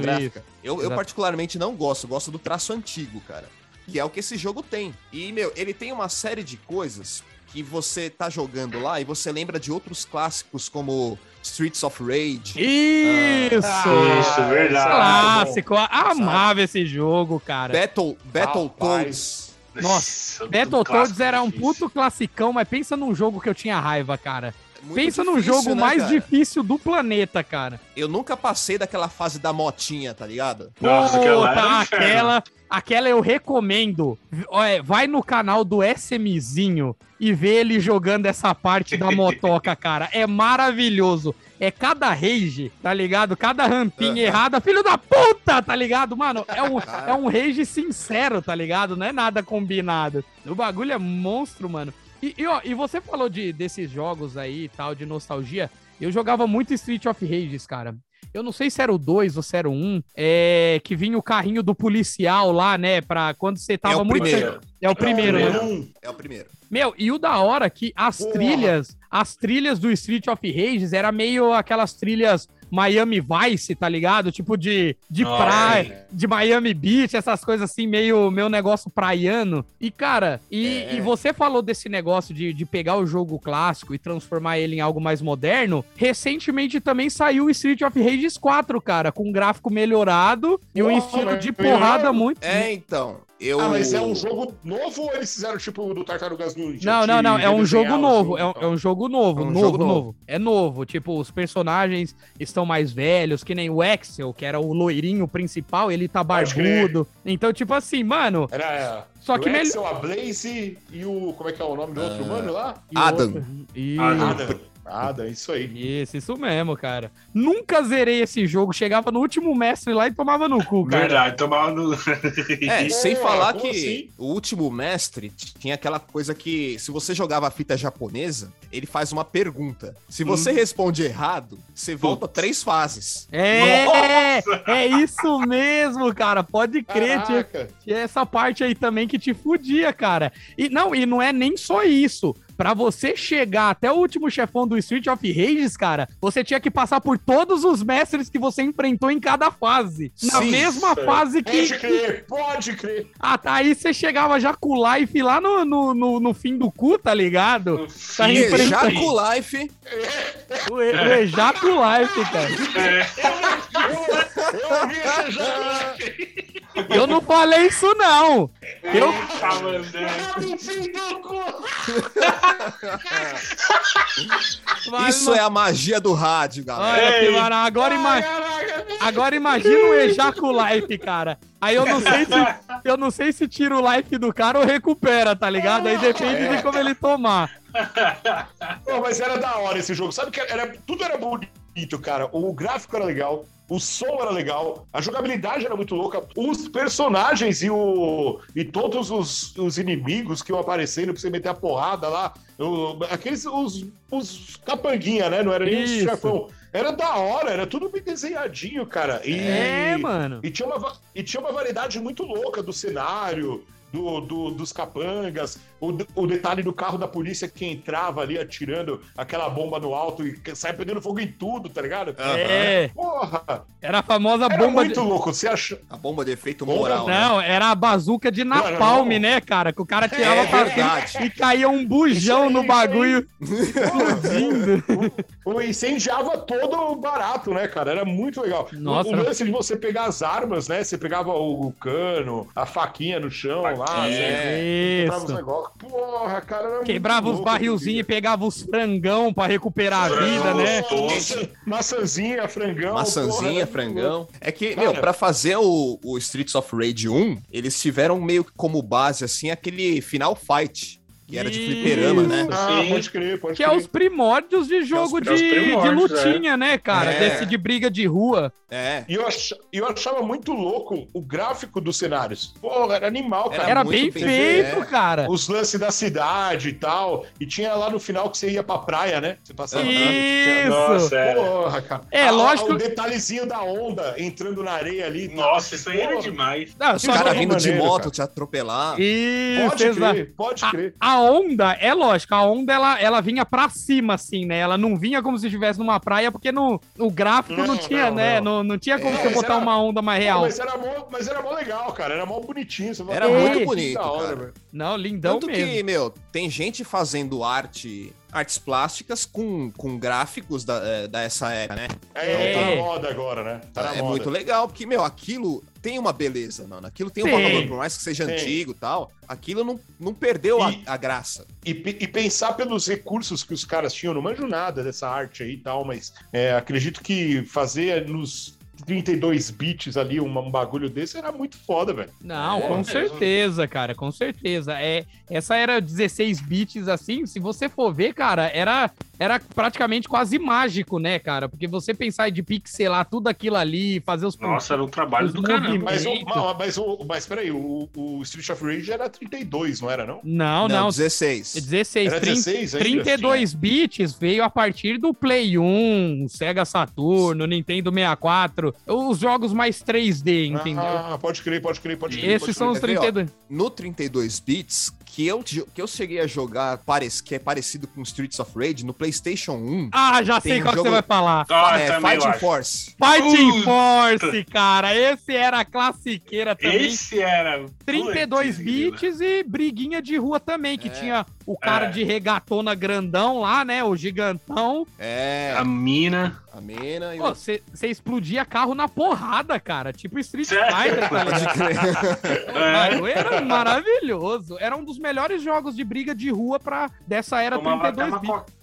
Eu, eu Exato. particularmente não gosto, gosto do traço antigo, cara. Que é o que esse jogo tem. E, meu, ele tem uma série de coisas que você tá jogando lá e você lembra de outros clássicos como Streets of Rage. Isso! Ah, Isso, verdade. Clássico. Amava esse jogo, cara. Battle, Rapaz. Battletoads. Nossa, do Battletoads era um difícil. puto classicão, mas pensa num jogo que eu tinha raiva, cara. Muito pensa num difícil, jogo né, mais cara? difícil do planeta, cara. Eu nunca passei daquela fase da motinha, tá ligado? Nossa, aquela era um inferno. aquela, aquela eu recomendo. Vai no canal do SMzinho e vê ele jogando essa parte da motoca, cara. É maravilhoso. É cada rage, tá ligado? Cada rampinha errada. Filho da puta, tá ligado? Mano, é um, é um rage sincero, tá ligado? Não é nada combinado. O bagulho é monstro, mano. E, e, ó, e você falou de, desses jogos aí e tal, de nostalgia. Eu jogava muito Street of Rages, cara. Eu não sei se era o 2 ou se era o 1, é, que vinha o carrinho do policial lá, né? Pra quando você tava É o muito. primeiro. É o primeiro, né? Um. É o primeiro. Meu, e o da hora que as Porra. trilhas, as trilhas do Street of Rages era meio aquelas trilhas Miami Vice, tá ligado? Tipo de, de Ah, praia, de Miami Beach, essas coisas assim, meio meu negócio praiano. E, cara, e, É. e você falou desse negócio de, de pegar o jogo clássico e transformar ele em algo mais moderno. Recentemente também saiu o Street of Rages 4, cara, com um gráfico melhorado e um Porra, estilo de porrada muito. É, então. Eu... Ah, mas é um jogo novo ou eles fizeram tipo do Tartarugas Ninja? Não, não, não. É um jogo novo. É um, jogo? é um jogo novo. É um novo, jogo novo, novo. É novo. Tipo, os personagens estão mais velhos, que nem o Axel, que era o loirinho principal, ele tá barbudo. Então, tipo assim, mano. Era Só o que melhor. Axel, a Blaze e o... Como é que é o nome do outro mano lá? Adam. Isso, Adam. Adam, isso aí. isso, isso mesmo, cara. Nunca zerei esse jogo. Chegava no último mestre lá e tomava no cu, cara. Verdade, tomava no. É, sem Porra, falar que assim? o último mestre tinha aquela coisa que, se você jogava a fita japonesa, ele faz uma pergunta. Se você Hum. responde errado, você volta três fases. É, é isso mesmo, cara. Pode crer, tinha, tinha essa parte aí também que te fudia, cara. E não, e não é nem só isso. Pra você chegar até o último chefão do Street of Rages, cara, você tinha que passar por todos os mestres que você enfrentou em cada fase. Na Sim, mesma fase que. Pode crer, pode crer. Ah, tá, aí você chegava já com o life lá no, no, no, no fim do cu, tá ligado? Tá Sim, enfrentando- Jaco Life, O, e- o Life, cara. Eu ouvi esse já. Eu não falei isso, não. Eu, Isso é a magia do rádio, galera. Olha, agora, ima... agora imagina um ejaculife, cara. Aí eu não sei se eu não sei se tira o life do cara ou recupera, tá ligado? Aí depende de como ele tomar. Pô, mas era da hora esse jogo. Sabe que era, tudo era bonito, cara. O gráfico era legal, o som era legal, a jogabilidade era muito louca, os personagens e, o, e todos os, os inimigos que iam aparecendo pra você meter a porrada lá. o- aqueles, os, os capanguinha, né? Não era nem Isso. os chefão. Era da hora, era tudo bem desenhadinho, cara. E, É, mano. E tinha, uma, e tinha uma variedade muito louca do cenário, do, do- dos capangas, o, o detalhe do carro da polícia que entrava ali atirando aquela bomba no alto e saia pegando fogo em tudo, tá ligado? É, Porra! era a famosa Era bomba muito de... louco. Você acha. A bomba de efeito Bomba- moral, né? Não, era a bazuca de napalm, não. né, cara? Que o cara tirava É pra e caía um bujão Isso aí, no isso bagulho explodindo. O incendiava todo barato, né, cara? Era muito legal. Nossa. O, o lance de você pegar as armas, né? Você pegava o, o cano, a faquinha no chão lá. Né? Quebrava os Isso. negócios. Porra, cara, Quebrava os barrilzinhos e pegava os frangão pra recuperar a vida, né? Gostoso. Maçãzinha, frangão. Maçãzinha, porra, frangão. É que, Cara. meu, pra fazer o, o Streets of Rage 1, eles tiveram meio que como base, assim, aquele Final Fight, que era de Isso. fliperama, né? Ah, Sim. pode crer, pode Que é crer. os primórdios de jogo é os de, de primórdios, lutinha, né, cara? É. Desse de briga de rua. É. E eu, ach- eu achava muito louco o gráfico dos cenários. Porra, era animal, Era cara. Era muito bem feito, feito, é. cara. Os lances da cidade e tal. E tinha lá no final que você ia pra praia, né? Você passava Isso. Nossa, era. Porra, cara. É, Ah, lógico- O detalhezinho da onda entrando na areia ali. Nossa, isso aí era demais. Não, Os só caras que vindo de maneiro, moto cara. te atropelar. Isso, Pode crer, pode A, crer. A onda, é lógico, a onda ela, ela vinha pra cima, assim, né? Ela não vinha como se estivesse numa praia, porque no, no gráfico não, Não, tinha, não, né? não. Não, não tinha como É, você botar era- uma onda mais real. Mas, era mó, mas era mó legal, cara. Era mó bonitinho. Era "Pô, muito bonito, hora, cara." velho. Não, lindão Tanto mesmo. que, meu, tem gente fazendo arte, artes plásticas com, com gráficos da, é, dessa era, né? É, É. tá na moda agora, né? Tá na é moda. muito legal, porque, meu, aquilo tem uma beleza, mano. Aquilo tem um valor, por mais que seja Tem. antigo e tal. Aquilo não, não perdeu a- E- a, graça. E, e pensar pelos recursos que os caras tinham, não manjo nada dessa arte aí e tal, mas é, acredito que fazer nos 32 bits ali um, bagulho desse era muito foda, velho. Não, É, com mesmo. certeza, cara, com certeza. É, essa era 16 bits, assim, se você for ver, cara, era, era praticamente quase mágico, né, cara? Porque você pensar de pixelar tudo aquilo ali, fazer os... Nossa, era um trabalho do caramba. Mas, o, mas, mas, o, mas peraí, o, o Street of Rage era 32, não era não? Não, não, 16. 16, Era 30, 16 ainda? 32 bits veio a partir do Play 1, Sega Saturno, Nintendo 64, os jogos mais 3D, entendeu? Ah, pode crer, pode crer, pode crer. Esses pode são os Quer ver, ó? 32. No 32 bits, que eu, que eu cheguei a jogar, parec- que é parecido com Streets of Rage, no PlayStation 1, Ah, já sei qual que jogo- você vai falar. Ah, é Fighting. Force. Fighting. Force, cara. Esse era a classiqueira também. Esse era. 32 Putz, bits e briguinha de rua também, que É. tinha o cara É. de regatona grandão lá, né? O gigantão. É, A mina. A mina e Pô, o... você explodia carro na porrada, cara. Tipo Street? Fighter, tá Pode ligado? crer. O bagulho Era maravilhoso. Era um dos melhores jogos de briga de rua pra dessa era Tomava até 32 uma bits.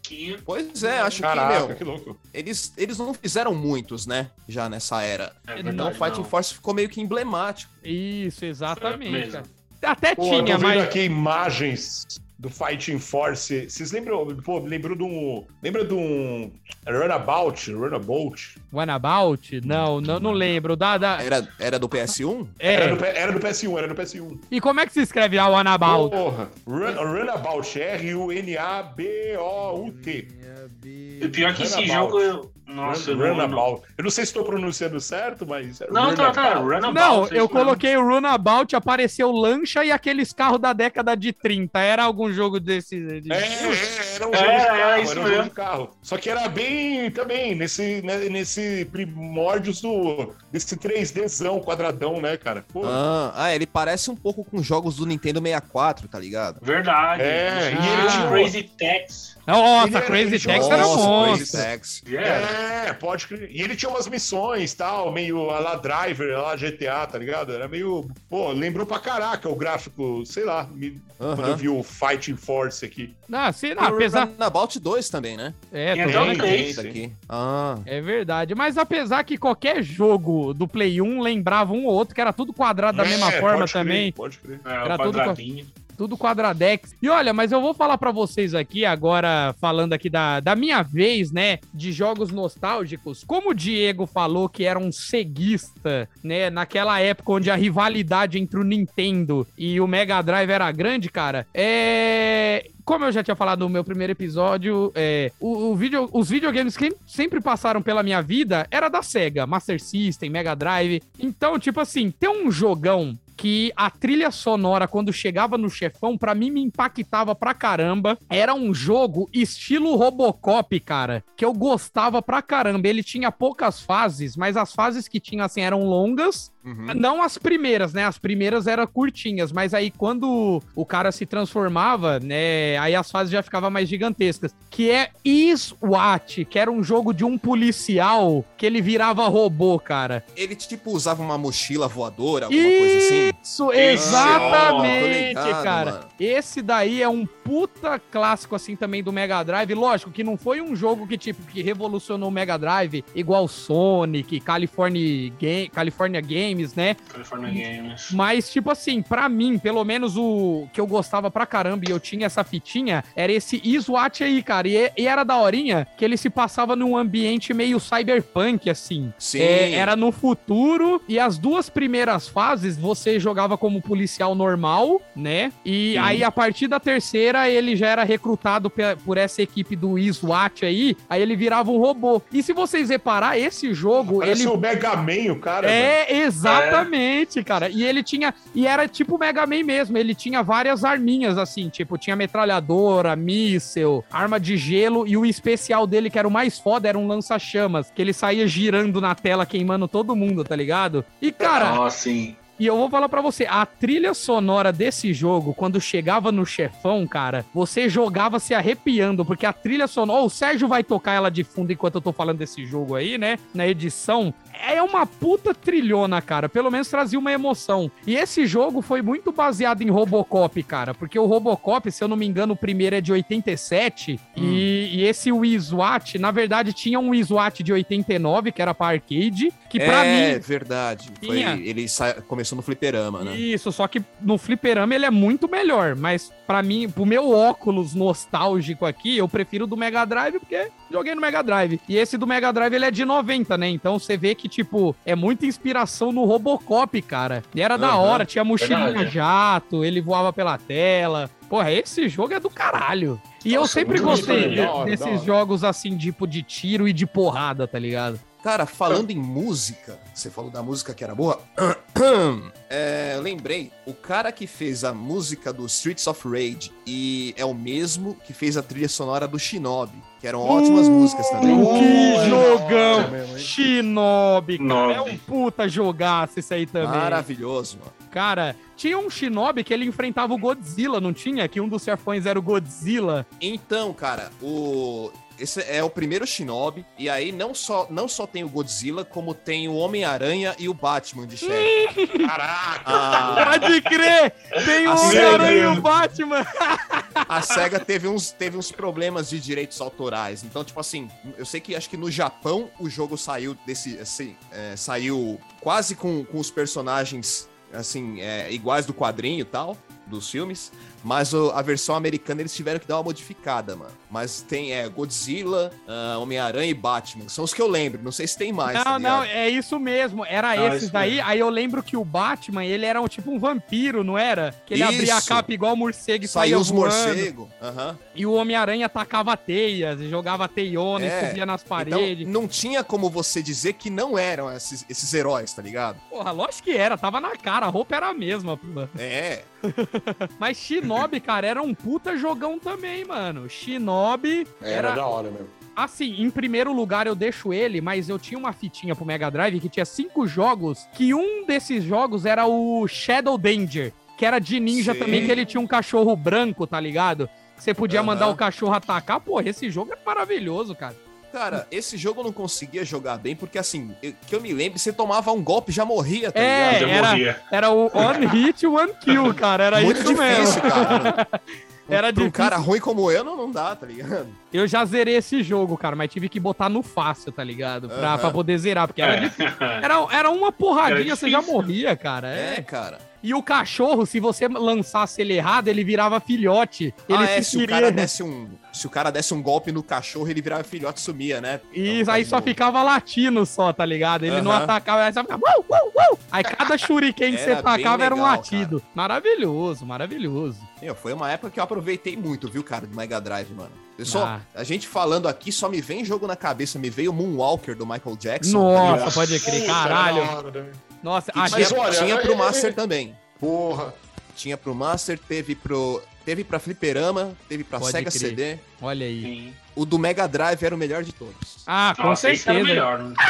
Pois é, acho Caraca, que, meu, que louco. eles, eles não fizeram muitos, né? Já nessa era. É Então, Então, verdade, Fighting não. Force ficou meio que emblemático. Isso, É exatamente, cara. Até Pô, eu tinha, tô vendo mas. aqui imagens do Fighting Force. Vocês lembram? Pô, lembrou de um. Lembra de um. Runabout? Runabout? Runabout? Não, não, não lembro. Da, da... Era, era do PS1? Era, É. do, P- era do PS1, era do PS1. E como é que se escreve a Runabout? Porra. Run, Runabout. R-U-N-A-B-O-U-T. E pior que esse jogo. Nossa, eu não, não. Runabout. Eu não sei se estou pronunciando certo, mas. é Não, tá, tá. Runabout. Runabout. Não, eu coloquei o Runabout, apareceu lancha e aqueles carros da década de 30. Era algum jogo desse. de- É, é, era um É, jogo de é, carro, isso era um jogo de carro. Só que era bem também nesse, né, nesse primórdios do desse 3Dzão quadradão, né, cara? Pô, Ah, ah, ele parece um pouco com jogos do Nintendo 64, tá ligado? Verdade. É, e e ele ele tinha Crazy Tax. Nossa, Ele era- Crazy Taxi era monstro. Crazy Taxi. Yeah. É, pode crer. E ele tinha umas missões, tal, meio a lá Driver, a lá GTA, tá ligado? Era meio. Pô, lembrou pra caraca o gráfico, sei lá, me... Quando eu vi o Fighting Force aqui. Ah, sei lá, Tem apesar. Runabout 2 também, né? É, Tem três. Isso aqui. Ah. É verdade. Mas apesar que qualquer jogo do Play 1 lembrava um ou outro, que era tudo quadrado da É, mesma forma pode crer, também. pode crer. É, Era tudo quadradinho. Tudo quadradex. E olha, mas eu vou falar pra vocês aqui, agora falando aqui da, da minha vez, né, de jogos nostálgicos. Como o Diego falou que era um ceguista, né, naquela época onde a rivalidade entre o Nintendo e o Mega Drive era grande, cara, é... Como eu já tinha falado no meu primeiro episódio, é, o, o vídeo, os videogames que sempre passaram pela minha vida era da SEGA, Master System, Mega Drive. Então, tipo assim, ter um jogão que a trilha sonora, quando chegava no chefão, pra mim me impactava pra caramba. Era um jogo estilo Robocop, cara, que eu gostava pra caramba. Ele tinha poucas fases, mas as fases que tinha, assim, eram longas. Uhum. Não as primeiras, né? As primeiras eram curtinhas, mas aí quando o cara se transformava, né? Aí as fases já ficavam mais gigantescas. Que é SWAT, que era um jogo de um policial que ele virava robô, cara. Ele, tipo, usava uma mochila voadora, alguma coisa assim. Isso, exatamente, tô ligado, cara. mano. Esse daí é um puta clássico, assim, também do Mega Drive. Lógico que não foi um jogo que, tipo, que revolucionou o Mega Drive, igual Sonic, California, Game, California Games, né? California Games. Mas, tipo assim, pra mim, pelo menos o que eu gostava pra caramba e eu tinha essa fitinha, era esse SWAT aí, cara. E, e era da horinha que ele se passava num ambiente meio cyberpunk, assim. Sim. É, era no futuro e as duas primeiras fases você jogava como policial normal, né? E Sim. aí a partir da terceira ele já era recrutado por essa equipe do SWAT aí, aí ele virava um robô. E se vocês reparar, esse jogo, Parece ele o Mega Man, o cara. velho. é, exatamente, cara. E ele tinha. E era tipo Mega Man mesmo. Ele tinha várias arminhas, assim, tipo, tinha metralhadora, míssel, arma de gelo. E o especial dele, que era o mais foda, era um lança-chamas. Que ele saía girando na tela, queimando todo mundo, tá ligado? E, cara. Nossa, sim. E eu vou falar pra você, a trilha sonora desse jogo, quando chegava no chefão, cara, você jogava se arrepiando, porque a trilha sonora. Ó, o Sérgio vai tocar ela de fundo enquanto eu tô falando desse jogo aí, né? Na edição. É uma puta trilhona, cara. Pelo menos trazia uma emoção. E esse jogo foi muito baseado em Robocop, cara. Porque o Robocop, se eu não me engano, o primeiro é de 87. E, e esse Wii SWAT, na verdade, tinha um Wii SWAT de 89, que era pra arcade. Que pra é, mim. verdade. Foi, ele começou no fliperama, né? Isso, só que no fliperama ele é muito melhor, mas pra mim, pro meu óculos nostálgico aqui, eu prefiro do Mega Drive porque joguei no Mega Drive. E esse do Mega Drive ele é de 90, né? Então você vê que tipo, é muita inspiração no Robocop, cara. E era da Aham, hora, tinha mochilinha verdade. jato, ele voava pela tela. Porra, esse jogo é do caralho. E eu Nossa, sempre muito gostei de- da da desses jogos assim, tipo de tiro e de porrada, tá ligado? Cara, falando em música, você falou da música que era boa. É, lembrei, o cara que fez a música do Streets of Rage e é o mesmo que fez a trilha sonora do Shinobi, que eram ótimas músicas também. Que Oh, jogão! é? Shinobi, cara. É um puta jogaço esse aí também. Maravilhoso, mano. Cara, tinha um Shinobi que ele enfrentava o Godzilla, não tinha? Que um dos chefões era o Godzilla. Então, cara, o esse é o primeiro Shinobi e aí não só não só tem o Godzilla, como tem o Homem-Aranha e o Batman de chefe. Caraca! a, Pode crer! Tem o Homem-Aranha e o. Batman. a SEGA teve uns, teve uns problemas de direitos autorais. Então, tipo assim, eu sei que acho que no Japão o jogo saiu desse. Assim, é, saiu quase com, com os personagens assim, é, iguais do quadrinho e tal, dos filmes. Mas o- a versão americana eles tiveram que dar uma modificada, mano. Mas tem é, Godzilla, ah, Homem-Aranha e Batman. São os que eu lembro. Não sei se tem mais. Não, tá não, é isso mesmo. Era Não, é esses isso daí. mesmo. Aí eu lembro que o Batman, ele era um, tipo um vampiro, não era? Que ele abria a Isso. capa igual morcego e saía Saiu os morcegos. Aham. E o Homem-Aranha atacava teias, jogava teiona É, e subia nas Então, paredes. não tinha como você dizer que não eram esses, esses heróis, tá ligado? Porra, lógico que era, tava na cara, a roupa era a mesma. É. Mas Shinobi, cara, era um puta jogão também, mano. Shinobi Era, era. da hora mesmo. Assim, em primeiro lugar eu deixo ele, mas eu tinha uma fitinha pro Mega Drive que tinha cinco jogos, que um desses jogos era o Shadow Danger, que era de ninja Sim. também, que ele tinha um cachorro branco, tá ligado? Você podia Aham. mandar o cachorro atacar. Porra, esse jogo é maravilhoso, cara. Cara, esse jogo eu não conseguia jogar bem, porque assim, eu- que eu me lembro, você tomava um golpe e já morria, tá É, Já ligado? era- morria. Era o one hit, one kill, cara. Era Muito isso mesmo. difícil, cara. Era Pra um difícil. cara ruim como eu, não, não dá, tá ligado? Eu já zerei esse jogo, cara, mas tive que botar no fácil, tá ligado? Pra, Aham. pra poder zerar, porque era, É. difícil. era, era uma porradinha, Era você já morria, cara. É, É. cara. E o cachorro, se você lançasse ele errado, ele virava filhote. Ele ah, é, se se o cara desse um. Se o cara desse um golpe no cachorro, ele virava filhote e sumia, né? E Então, aí só novo. ficava latindo só, tá ligado? Ele não Aham. atacava, aí só ficava. "Uau, uau, uau". Aí cada shuriken que você Era bem tacava era um latido. Maravilhoso, maravilhoso. Meu, foi uma época que eu aproveitei muito, viu, cara, do Mega Drive, mano. Só, Ah. A gente falando aqui, só me vem jogo na cabeça. Me veio Moonwalker do Michael Jackson. Nossa, Nossa, pode crer, caralho. né? Nossa, Que a Mas tinha, olha, tinha pro é- Master é- também. Porra. Tinha pro Master, teve pro. Teve pra Fliperama, teve pra Pode Sega crer. CD. olha aí. Sim. O do Mega Drive era o melhor de todos. Ah, com Nossa, esse era o certeza. melhor. né?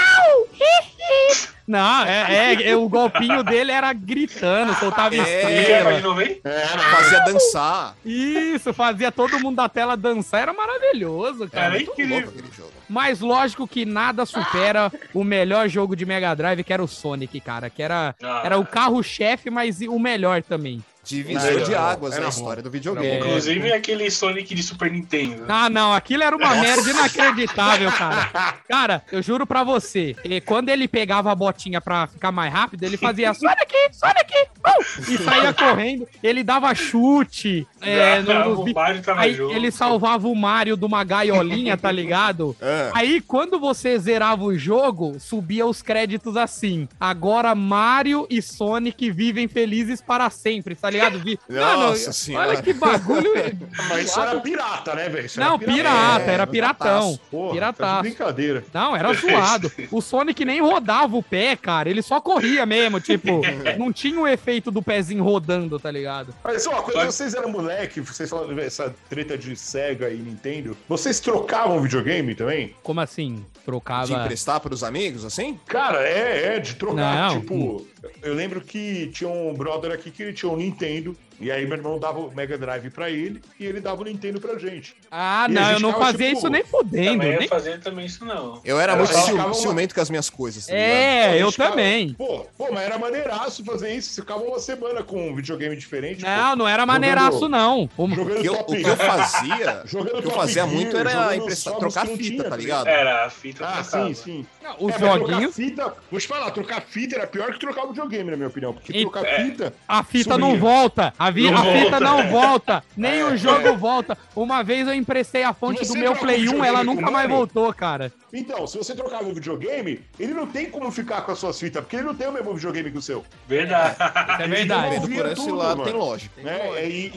Não, é, é, é, o golpinho dele era gritando, soltava É. Estrela. de novo aí? Era. Fazia dançar. Isso, fazia todo mundo da tela dançar, era maravilhoso, cara. Era Muito incrível. louco aquele jogo. Mas lógico que nada supera o melhor jogo de Mega Drive, que era o Sonic, cara. Que era, Ah. era o carro-chefe, mas o melhor também. Divisor de águas era na bom. história do videogame. É. Inclusive aquele Sonic de Super Nintendo. Ah, não, aquilo era uma merda inacreditável, cara. Cara, eu juro pra você, quando ele pegava a botinha pra ficar mais rápido, ele fazia Sonic, Sonic, uh! e saía correndo. Ele dava chute. eh, no- nos Aí ele salvava o Mario de uma gaiolinha, tá ligado? É. Aí, quando você zerava o jogo, subia os créditos assim. Agora Mario e Sonic vivem felizes para sempre, tá ligado? Vi... Nossa senhora. olha que bagulho. Mas isso era pirata, né, velho? Não, era pirata, É, era piratão. Porra, pirataço. tá de brincadeira. Não, era zoado. O Sonic nem rodava o pé, cara. Ele só corria mesmo, tipo, não tinha o efeito do pezinho rodando, tá ligado? Mas, ó, quando Mas- vocês eram moleque, vocês falaram essa treta de Sega e Nintendo, vocês trocavam videogame também? Como assim? De Trocava. emprestar pros amigos, assim? Cara, é, é, de trocar. Não. Tipo, eu lembro que tinha um brother aqui que ele tinha um Nintendo, entendo e aí meu irmão dava o Mega Drive pra ele, e ele dava o Nintendo pra gente. Ah, E não, eu não ficava, fazia tipo, isso nem fudendo. Também ia nem- fazer também isso não. Eu era Era muito só ciu- ficava uma- ciumento com as minhas coisas. tá? É, eu ficava- também. Pô, pô, mas era maneiraço fazer isso. Você ficava uma semana com um videogame diferente. Não, pô, não era maneiraço, não. O- jogando O que eu, o que eu fazia, Jogando o que eu fazia Gear, muito era jogando jogos trocar fita, tinha, tá ligado? Era a fita Ah, sim, sim. Os É, trocar joguinhos, fita, vou te falar, trocar fita era pior que trocar videogame, na minha opinião. Porque trocar é. fita. a fita não volta. A, vi- Não a fita volta. não volta. Nem É, o jogo volta. Uma vez eu emprestei a fonte do meu Play 1, videogame ela nunca mais voltou, cara. Então, se você trocava o videogame, ele não tem como ficar com as suas fitas, porque ele não tem o mesmo videogame que o seu. Verdade. É verdade. Ele por esse tudo, lado, mano. tem lógica. É, e,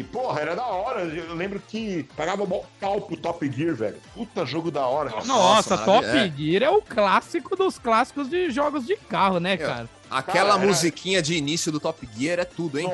e, porra, era da hora. Eu lembro que pagava mó pau pro Top Gear, velho. Puta jogo da hora. Nossa. Nossa, Top. Gear é o clássico dos clássicos de jogos de carro, né, cara? Aquela Cara, era- musiquinha de início do Top Gear é tudo, hein?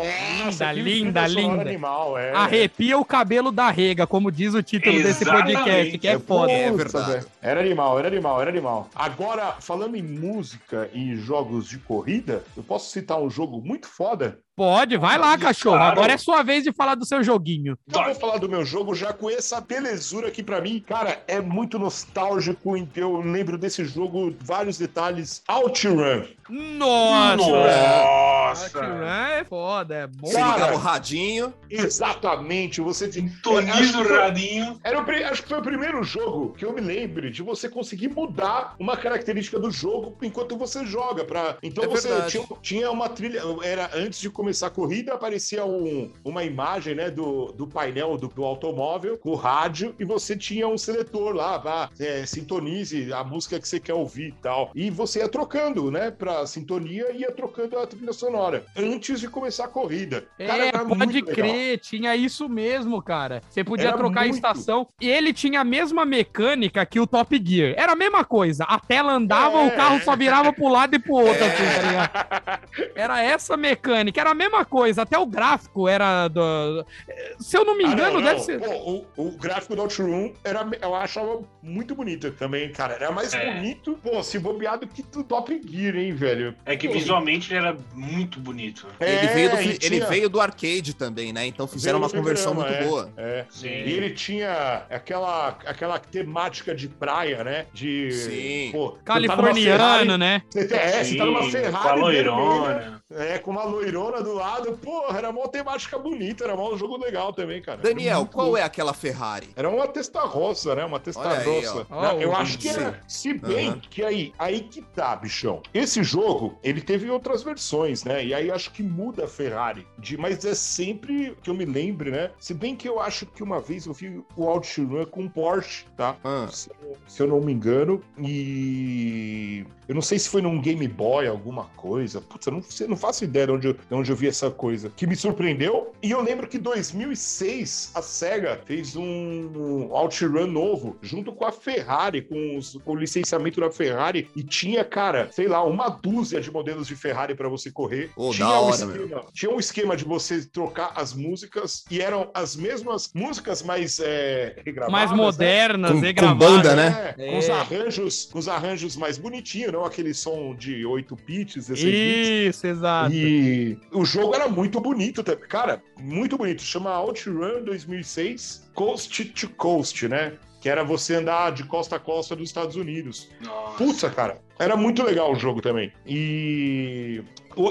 Nossa, linda, sonora linda. Animal, é. Arrepia o cabelo da rega, como diz o título desse Exatamente. podcast, que é É foda. É verdade. Era animal, era animal, era animal. Agora, falando em música e jogos de corrida, eu posso citar um jogo muito foda. Pode, vai lá, cachorro. Claro. Agora é sua vez de falar do seu joguinho. Então, eu vou falar do meu jogo já com essa belezura aqui pra mim. Cara, é muito nostálgico. Eu lembro desse jogo, vários detalhes. OutRun. Nossa! Nossa. Outrun é foda, é bom. Cara, o radinho. Exatamente. Você que foi- radinho. Era o, acho que foi o primeiro jogo que eu me lembre de você conseguir mudar uma característica do jogo enquanto você joga. Pra... Então É você tinha, tinha uma trilha. Era antes de começar a corrida, aparecia um- uma imagem né, do, do painel do, do automóvel com o rádio e você tinha um seletor lá, vá, é, sintonize a música que você quer ouvir e tal. E você ia trocando, né, pra sintonia e ia trocando a trilha sonora antes de começar a corrida. Cara, É, pode muito legal. crer, tinha isso mesmo, cara. Você podia Era trocar a muito. estação. E ele tinha a mesma mecânica que o Top Gear. Era a mesma coisa. A tela andava, É. o carro só virava pro lado e pro outro, assim, tá ligado? Era essa mecânica. Era a mesma coisa, até o gráfico era do. Se eu não me Ah, engano, não, não. deve ser. Pô, o, o gráfico do Outrun era, eu achava muito bonito também, cara. Era mais É. bonito, pô, se bobeado que do Top Gear, hein, velho. É que Pô, visualmente ele era muito bonito. é, ele, veio do, ele tinha- veio do arcade também, né? Então fizeram veio uma conversão fliperama, muito é, boa. É. Sim. E ele tinha aquela, aquela temática de praia, né? De. Sim. Pô, você tá numa Californiano, Ferrari- né? Você tá, é, você tá numa Sim, Ferrari. com a vermelha, loirona. É, com uma loirona do lado. Porra, era uma temática bonita, era um jogo legal também, cara. Daniel, qual é aquela Ferrari? Era uma testa-roça, né? Uma Olha aí, testa-roça. ó. Não, Eu acho que era. Se bem Aham. que aí, aí que tá, bichão. Esse jogo, ele teve outras versões, né? E aí acho que muda a Ferrari. De, mas é sempre que eu me lembre, né? Se bem que eu acho que uma vez eu vi o OutRun com Porsche, tá? Ah. Se, eu- se eu não me engano. E. Eu não sei se foi num Game Boy, alguma coisa. Putz, eu não, não faço ideia de onde, eu, de onde eu vi essa coisa. Que me surpreendeu. E eu lembro que em 2006 a SEGA fez um OutRun novo, junto com a Ferrari, com, os- com o licenciamento da Ferrari. E tinha, cara, sei lá, uma dúzia de modelos de Ferrari para você correr. Ô, tinha, da um hora, esquema, tinha um esquema de você trocar as músicas e eram as mesmas músicas, mas é, regravadas. Mais né? modernas, Com- e com banda, né? É, com os É. arranjos, com os arranjos mais bonitinhos, não aquele som de 8 bits, 16 bits. Isso, exato. E o jogo era muito bonito também. Cara, muito bonito. Chama OutRun 2006 Coast to Coast, né? Que era você andar de costa a costa dos Estados Unidos. Nossa. Puta, cara, era muito legal o jogo também. E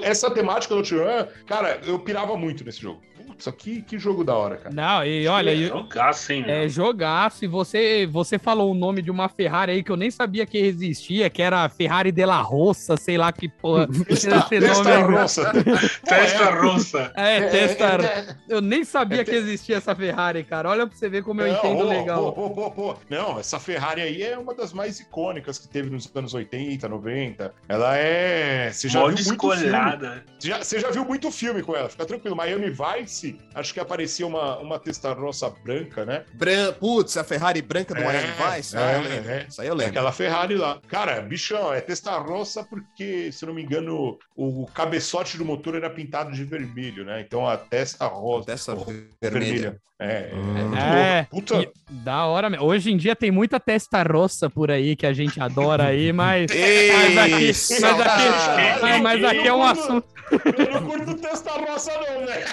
essa temática do OutRun, cara, eu pirava muito nesse jogo. Putz, que, que jogo da hora, cara. Não, e olha, e- Jogaço, hein, é jogaço. E você, você falou o nome de uma Ferrari aí que eu nem sabia que existia, que era Ferrari de la Roça, sei lá que porra. Testa, esse nome testa roça. Testa roça. É, É, testa. é, é, Eu nem sabia é que existia essa Ferrari, cara. Olha pra você ver como eu entendo legal. Não, essa Ferrari aí é uma das mais icônicas que teve nos anos 80, 90. Ela é. Você já Mó viu muito filme. Você já, você já viu muito filme com ela, fica tranquilo. Miami Vice, acho que aparecia uma, uma testarossa branca, né? Bran... Putz, a Ferrari branca do É, Miami Vice? é, Ah, eu lembro. é. Isso aí eu É lembro. aquela Ferrari lá. Cara, bichão, é testarossa porque, se eu não me engano, o cabeçote do motor era pintado de vermelho, né? Então a testa rosa. Dessa pô, vermelha. É, é, Hum. É. Puta. e- da hora mesmo. Hoje em dia tem muita testa roça por aí que a gente adora aí, mas. Mas aqui, mas aqui, mas, mas aqui é um assunto. Eu não curto testarossa, não, velho.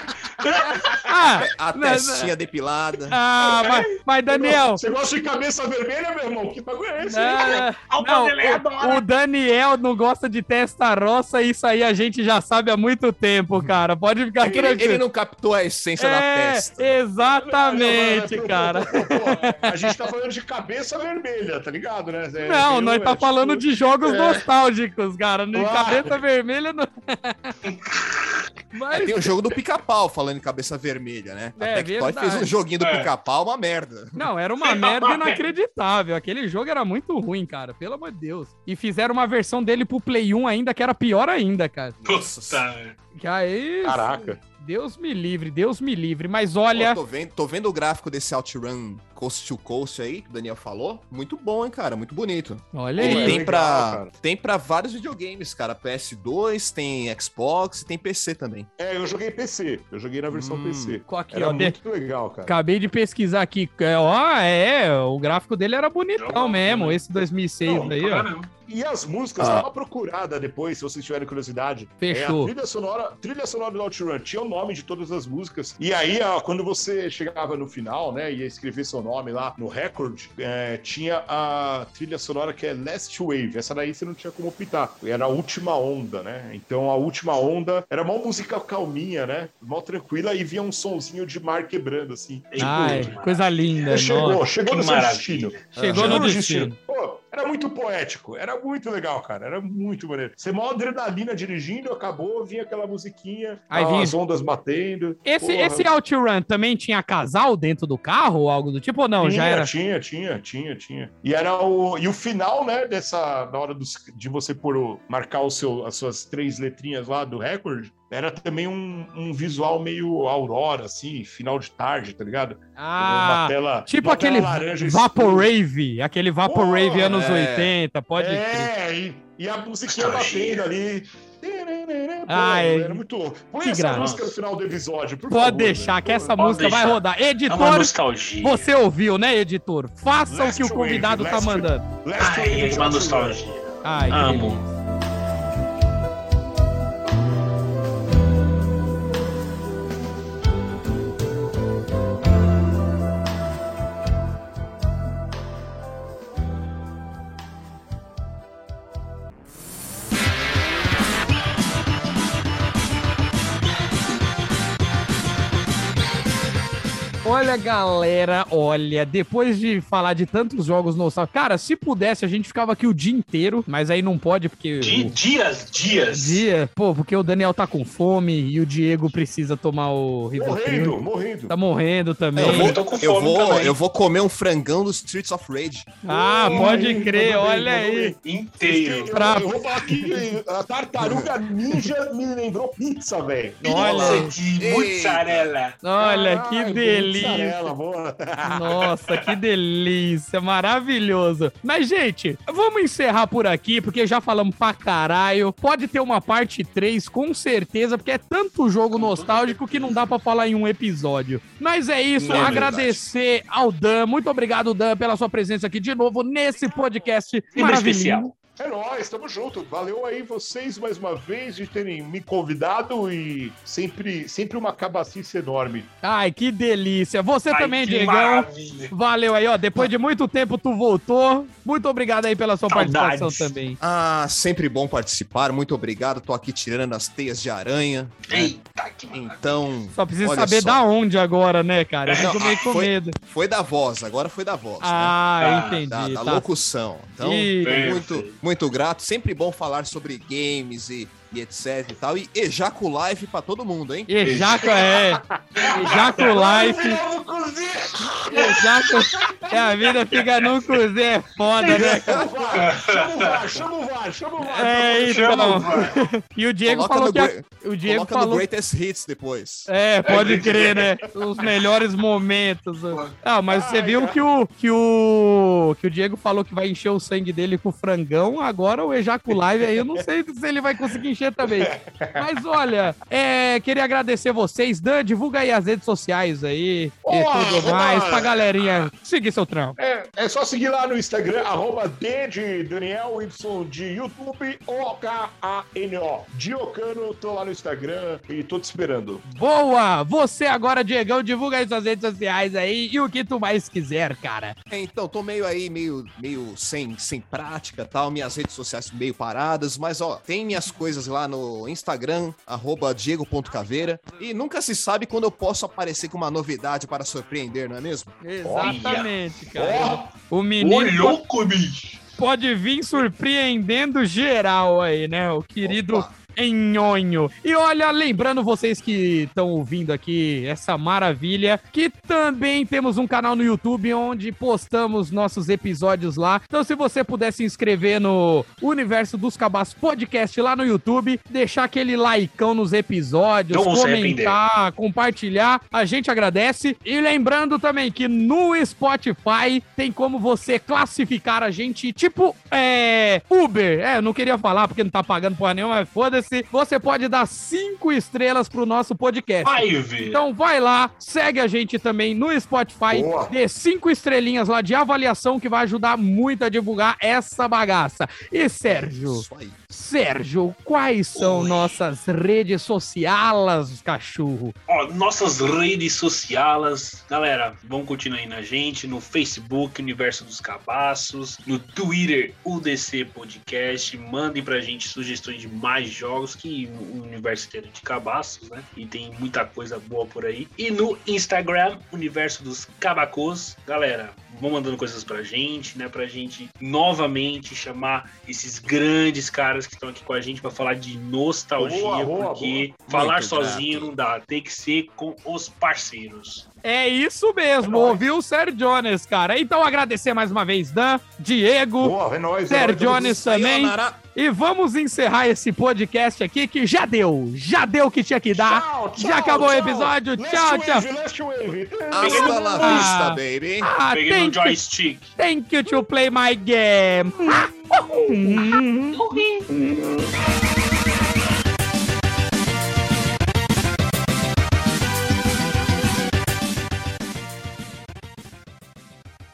Ah, A Mas, testinha depilada. ah mas, mas Daniel. Você gosta de cabeça vermelha, meu irmão? Que bagulho é esse? não, adora. o, o Daniel não gosta de testa roça, isso aí a gente já sabe há muito tempo, cara. Pode ficar Ele, tranquilo. ele não captou a essência da É, testa. exatamente, Não, não, cara. A gente tá falando de cabeça vermelha, tá ligado, né? É, Não, nós tá é, falando tipo, de jogos é. nostálgicos, cara. De Claro. cabeça vermelha não. É, Mas tem o jogo do pica-pau falando em cabeça vermelha, né? É, a Tectoy fez um joguinho do É. pica-pau, uma merda. Não, era uma merda inacreditável. Aquele jogo era muito ruim, cara. Pelo amor de Deus. E fizeram uma versão dele pro Play 1 ainda, que era pior ainda, cara. Puta. Que aí. Caraca. Deus me livre, Deus me livre. Mas Pô, olha. tô, vendo, tô vendo o gráfico desse OutRun Coast to Coast aí, que o Daniel falou. Muito bom, hein, cara? Muito bonito. Olha Ele é aí. tem, legal, pra, tem pra vários videogames, cara. PS2, tem Xbox e tem PC também. É, eu joguei PC. Eu joguei na versão Hum. PC. Aqui, Era ó, de- muito legal, cara. Acabei de pesquisar aqui. É, ó, é, o gráfico dele era bonitão Jogão, mesmo, né? esse 2006 Não, daí, ó. Caramba. E as músicas, Ah. dá uma procurada depois, se vocês tiverem curiosidade. Fechou. É, a trilha sonora, trilha sonora do OutRun tinha o nome de todas as músicas. E aí, ó, quando você chegava no final, né, ia escrever seu nome lá no record, é, tinha a trilha sonora que é Last Wave. Essa daí você não tinha como optar. Era a última onda, né? Então a última onda era uma música calminha, né? Mal tranquila e vinha um sonzinho de mar quebrando, assim. Ai, Tipo, coisa linda. chegou, nossa. chegou no seu destino. Chegou no destino. Pô, era muito poético, era muito legal, cara. Era muito maneiro. Você mó adrenalina dirigindo, acabou, vinha aquela musiquinha, Aí vinha- as ondas batendo. Esse, Porra. esse OutRun também tinha casal dentro do carro ou algo do tipo? Ou não? tinha, já era. tinha, tinha, tinha, tinha. E era o e o final, né, dessa na hora dos, de você pôr o, marcar o seu as suas três letrinhas lá do recorde, era também um, um visual meio aurora assim, final de tarde, tá ligado? Ah, uma tela, tipo uma aquele laranja escura. Vaporwave, aquele Vaporwave Pô, anos é. 80, pode. É, e, e a musiquinha batendo ali. Ai, era muito louco. Põe que essa graça. música no final do episódio, por Pode favor, deixar velho. que essa Pode música vai deixar. rodar. É uma Editor, nostalgia. você ouviu, né, editor? Faça o que Last o convidado Wave, tá Last mandando. Last Ai, Wave é de uma nostalgia. Ai, Amo. Olha, galera, olha, depois de falar de tantos jogos nostálgicos, cara, se pudesse, a gente ficava aqui o dia inteiro, mas aí não pode, porque. Di- o dias, dias. dia, pô, porque o Daniel tá com fome e o Diego precisa tomar o Rivotril. Morrendo, morrendo. Tá morrendo também. Eu vou, tô com eu, fome vou, também. eu vou comer um frangão do Streets of Rage. Ah, pode crer, olha aí. Inteiro. Eu, Pra- eu vou falar que a tartaruga ninja me lembrou pizza, velho. Olha, Pizza de Ei. mussarela. olha que delícia. Boa. Nossa, que delícia, maravilhoso. Mas, gente, vamos encerrar por aqui, porque já falamos pra caralho. Pode ter uma parte 3, com certeza, porque é tanto jogo nostálgico que não dá pra falar em um episódio. Mas é isso, É verdade. agradecer ao Dan. Muito obrigado, Dan, pela sua presença aqui de novo nesse podcast maravilhoso. É nóis, tamo junto. Valeu aí vocês mais uma vez de terem me convidado e sempre, sempre uma cabacice enorme. Ai, que delícia. Você Ai, também, Diegão. maravilha. Valeu aí, ó. Depois de muito tempo tu voltou. Muito obrigado aí pela sua Saudades. participação também. Ah, sempre bom participar. Muito obrigado. Tô aqui tirando as teias de aranha. Eita, que maravilha. Então, Só precisa Olha saber só. da onde agora, né, cara? Eu fico meio ah, com foi- medo. foi da voz. Agora foi da voz. né? Ah, Ah, entendi. Da, da tá. locução. Então, Ih. muito, Perfeito. Muito grato. Sempre bom falar sobre games e, e etc e tal. E Ejaco Live pra todo mundo, hein? Ejaco é. Ejaco Life. Ejaco. É, a vida fica no cruzeiro, é foda, né? Chama o VAR, chama o VAR, chama o VAR. É, então. E o Diego Coloca falou no que. a- O Diego Coloca no falou. Greatest Hits depois. É, pode crer, né? Os melhores momentos. Ah, mas você Ai, viu cara. que o, que o que o Diego falou que vai encher o sangue dele com frangão, agora o Ejaco Live aí eu não sei se ele vai conseguir encher também. Mas olha, é, queria agradecer vocês. Dan, divulga aí as redes sociais aí e tudo olá. mais pra galerinha seguir seu trampo. É, é só seguir lá no Instagram, arroba D de Daniel Y de YouTube, O-K-A-N-O. Diocano, tô lá no Instagram e tô te esperando. Boa! Você agora, Diegão, divulga aí suas redes sociais aí e o que tu mais quiser, cara. É, Então, tô meio aí, meio, meio sem, sem prática tal, minhas redes sociais meio paradas, mas ó, tem minhas coisas lá no Instagram, arroba diego.caveira, e nunca se sabe quando eu posso aparecer com uma novidade para surpreender, não é mesmo? Exatamente, Ó, cara. O Ô, menino louco, bicho. pode vir surpreendendo geral aí, né? O querido Opa. Enhonho. E olha, lembrando vocês que estão ouvindo aqui essa maravilha, que também temos um canal no YouTube onde postamos nossos episódios lá. Então, se você puder se inscrever no Universo dos Cabaços Podcast lá no YouTube, deixar aquele likeão nos episódios, Não comentar, compartilhar, a gente agradece. E lembrando também que no Spotify tem como você classificar a gente, tipo, é. Uber. É, eu não queria falar porque não tá pagando porra nenhuma, mas foda-se. Você pode dar cinco estrelas pro nosso podcast. Então vai lá, segue a gente também no Spotify, Boa. dê cinco estrelinhas lá de avaliação que vai ajudar muito a divulgar essa bagaça. E Sérgio, Isso aí. Sérgio, quais são Oi. nossas redes sociais, cachorro? Ó, nossas redes sociais, galera, vão continuar aí na gente no Facebook, Universo dos Cabaços, no Twitter, UDC Podcast. Mandem pra gente sugestões de mais jogos que o universo inteiro de cabaços, né? E tem muita coisa boa por aí. E no Instagram, Universo dos Cabacos. Galera, vão mandando coisas pra gente, né? Pra gente novamente chamar esses grandes caras que estão aqui com a gente pra falar de nostalgia, Boa, boa, porque boa. falar Muito sozinho grato. não dá, tem que ser com os parceiros. É isso mesmo, É ouviu o Sérgio Jones, cara. Então agradecer mais uma vez, Dan, Diego, Boa, é nóis. é nóis, tamo Jones também. E vamos encerrar esse podcast aqui que já deu, já deu o que tinha que dar. Tchau, tchau, já acabou o tchau. episódio. Last Tchau, tchau. Last wave. Hasta la Ah. vista, baby. Ah, Peguei no thank you, joystick. thank you to play my game. Ah, uhum.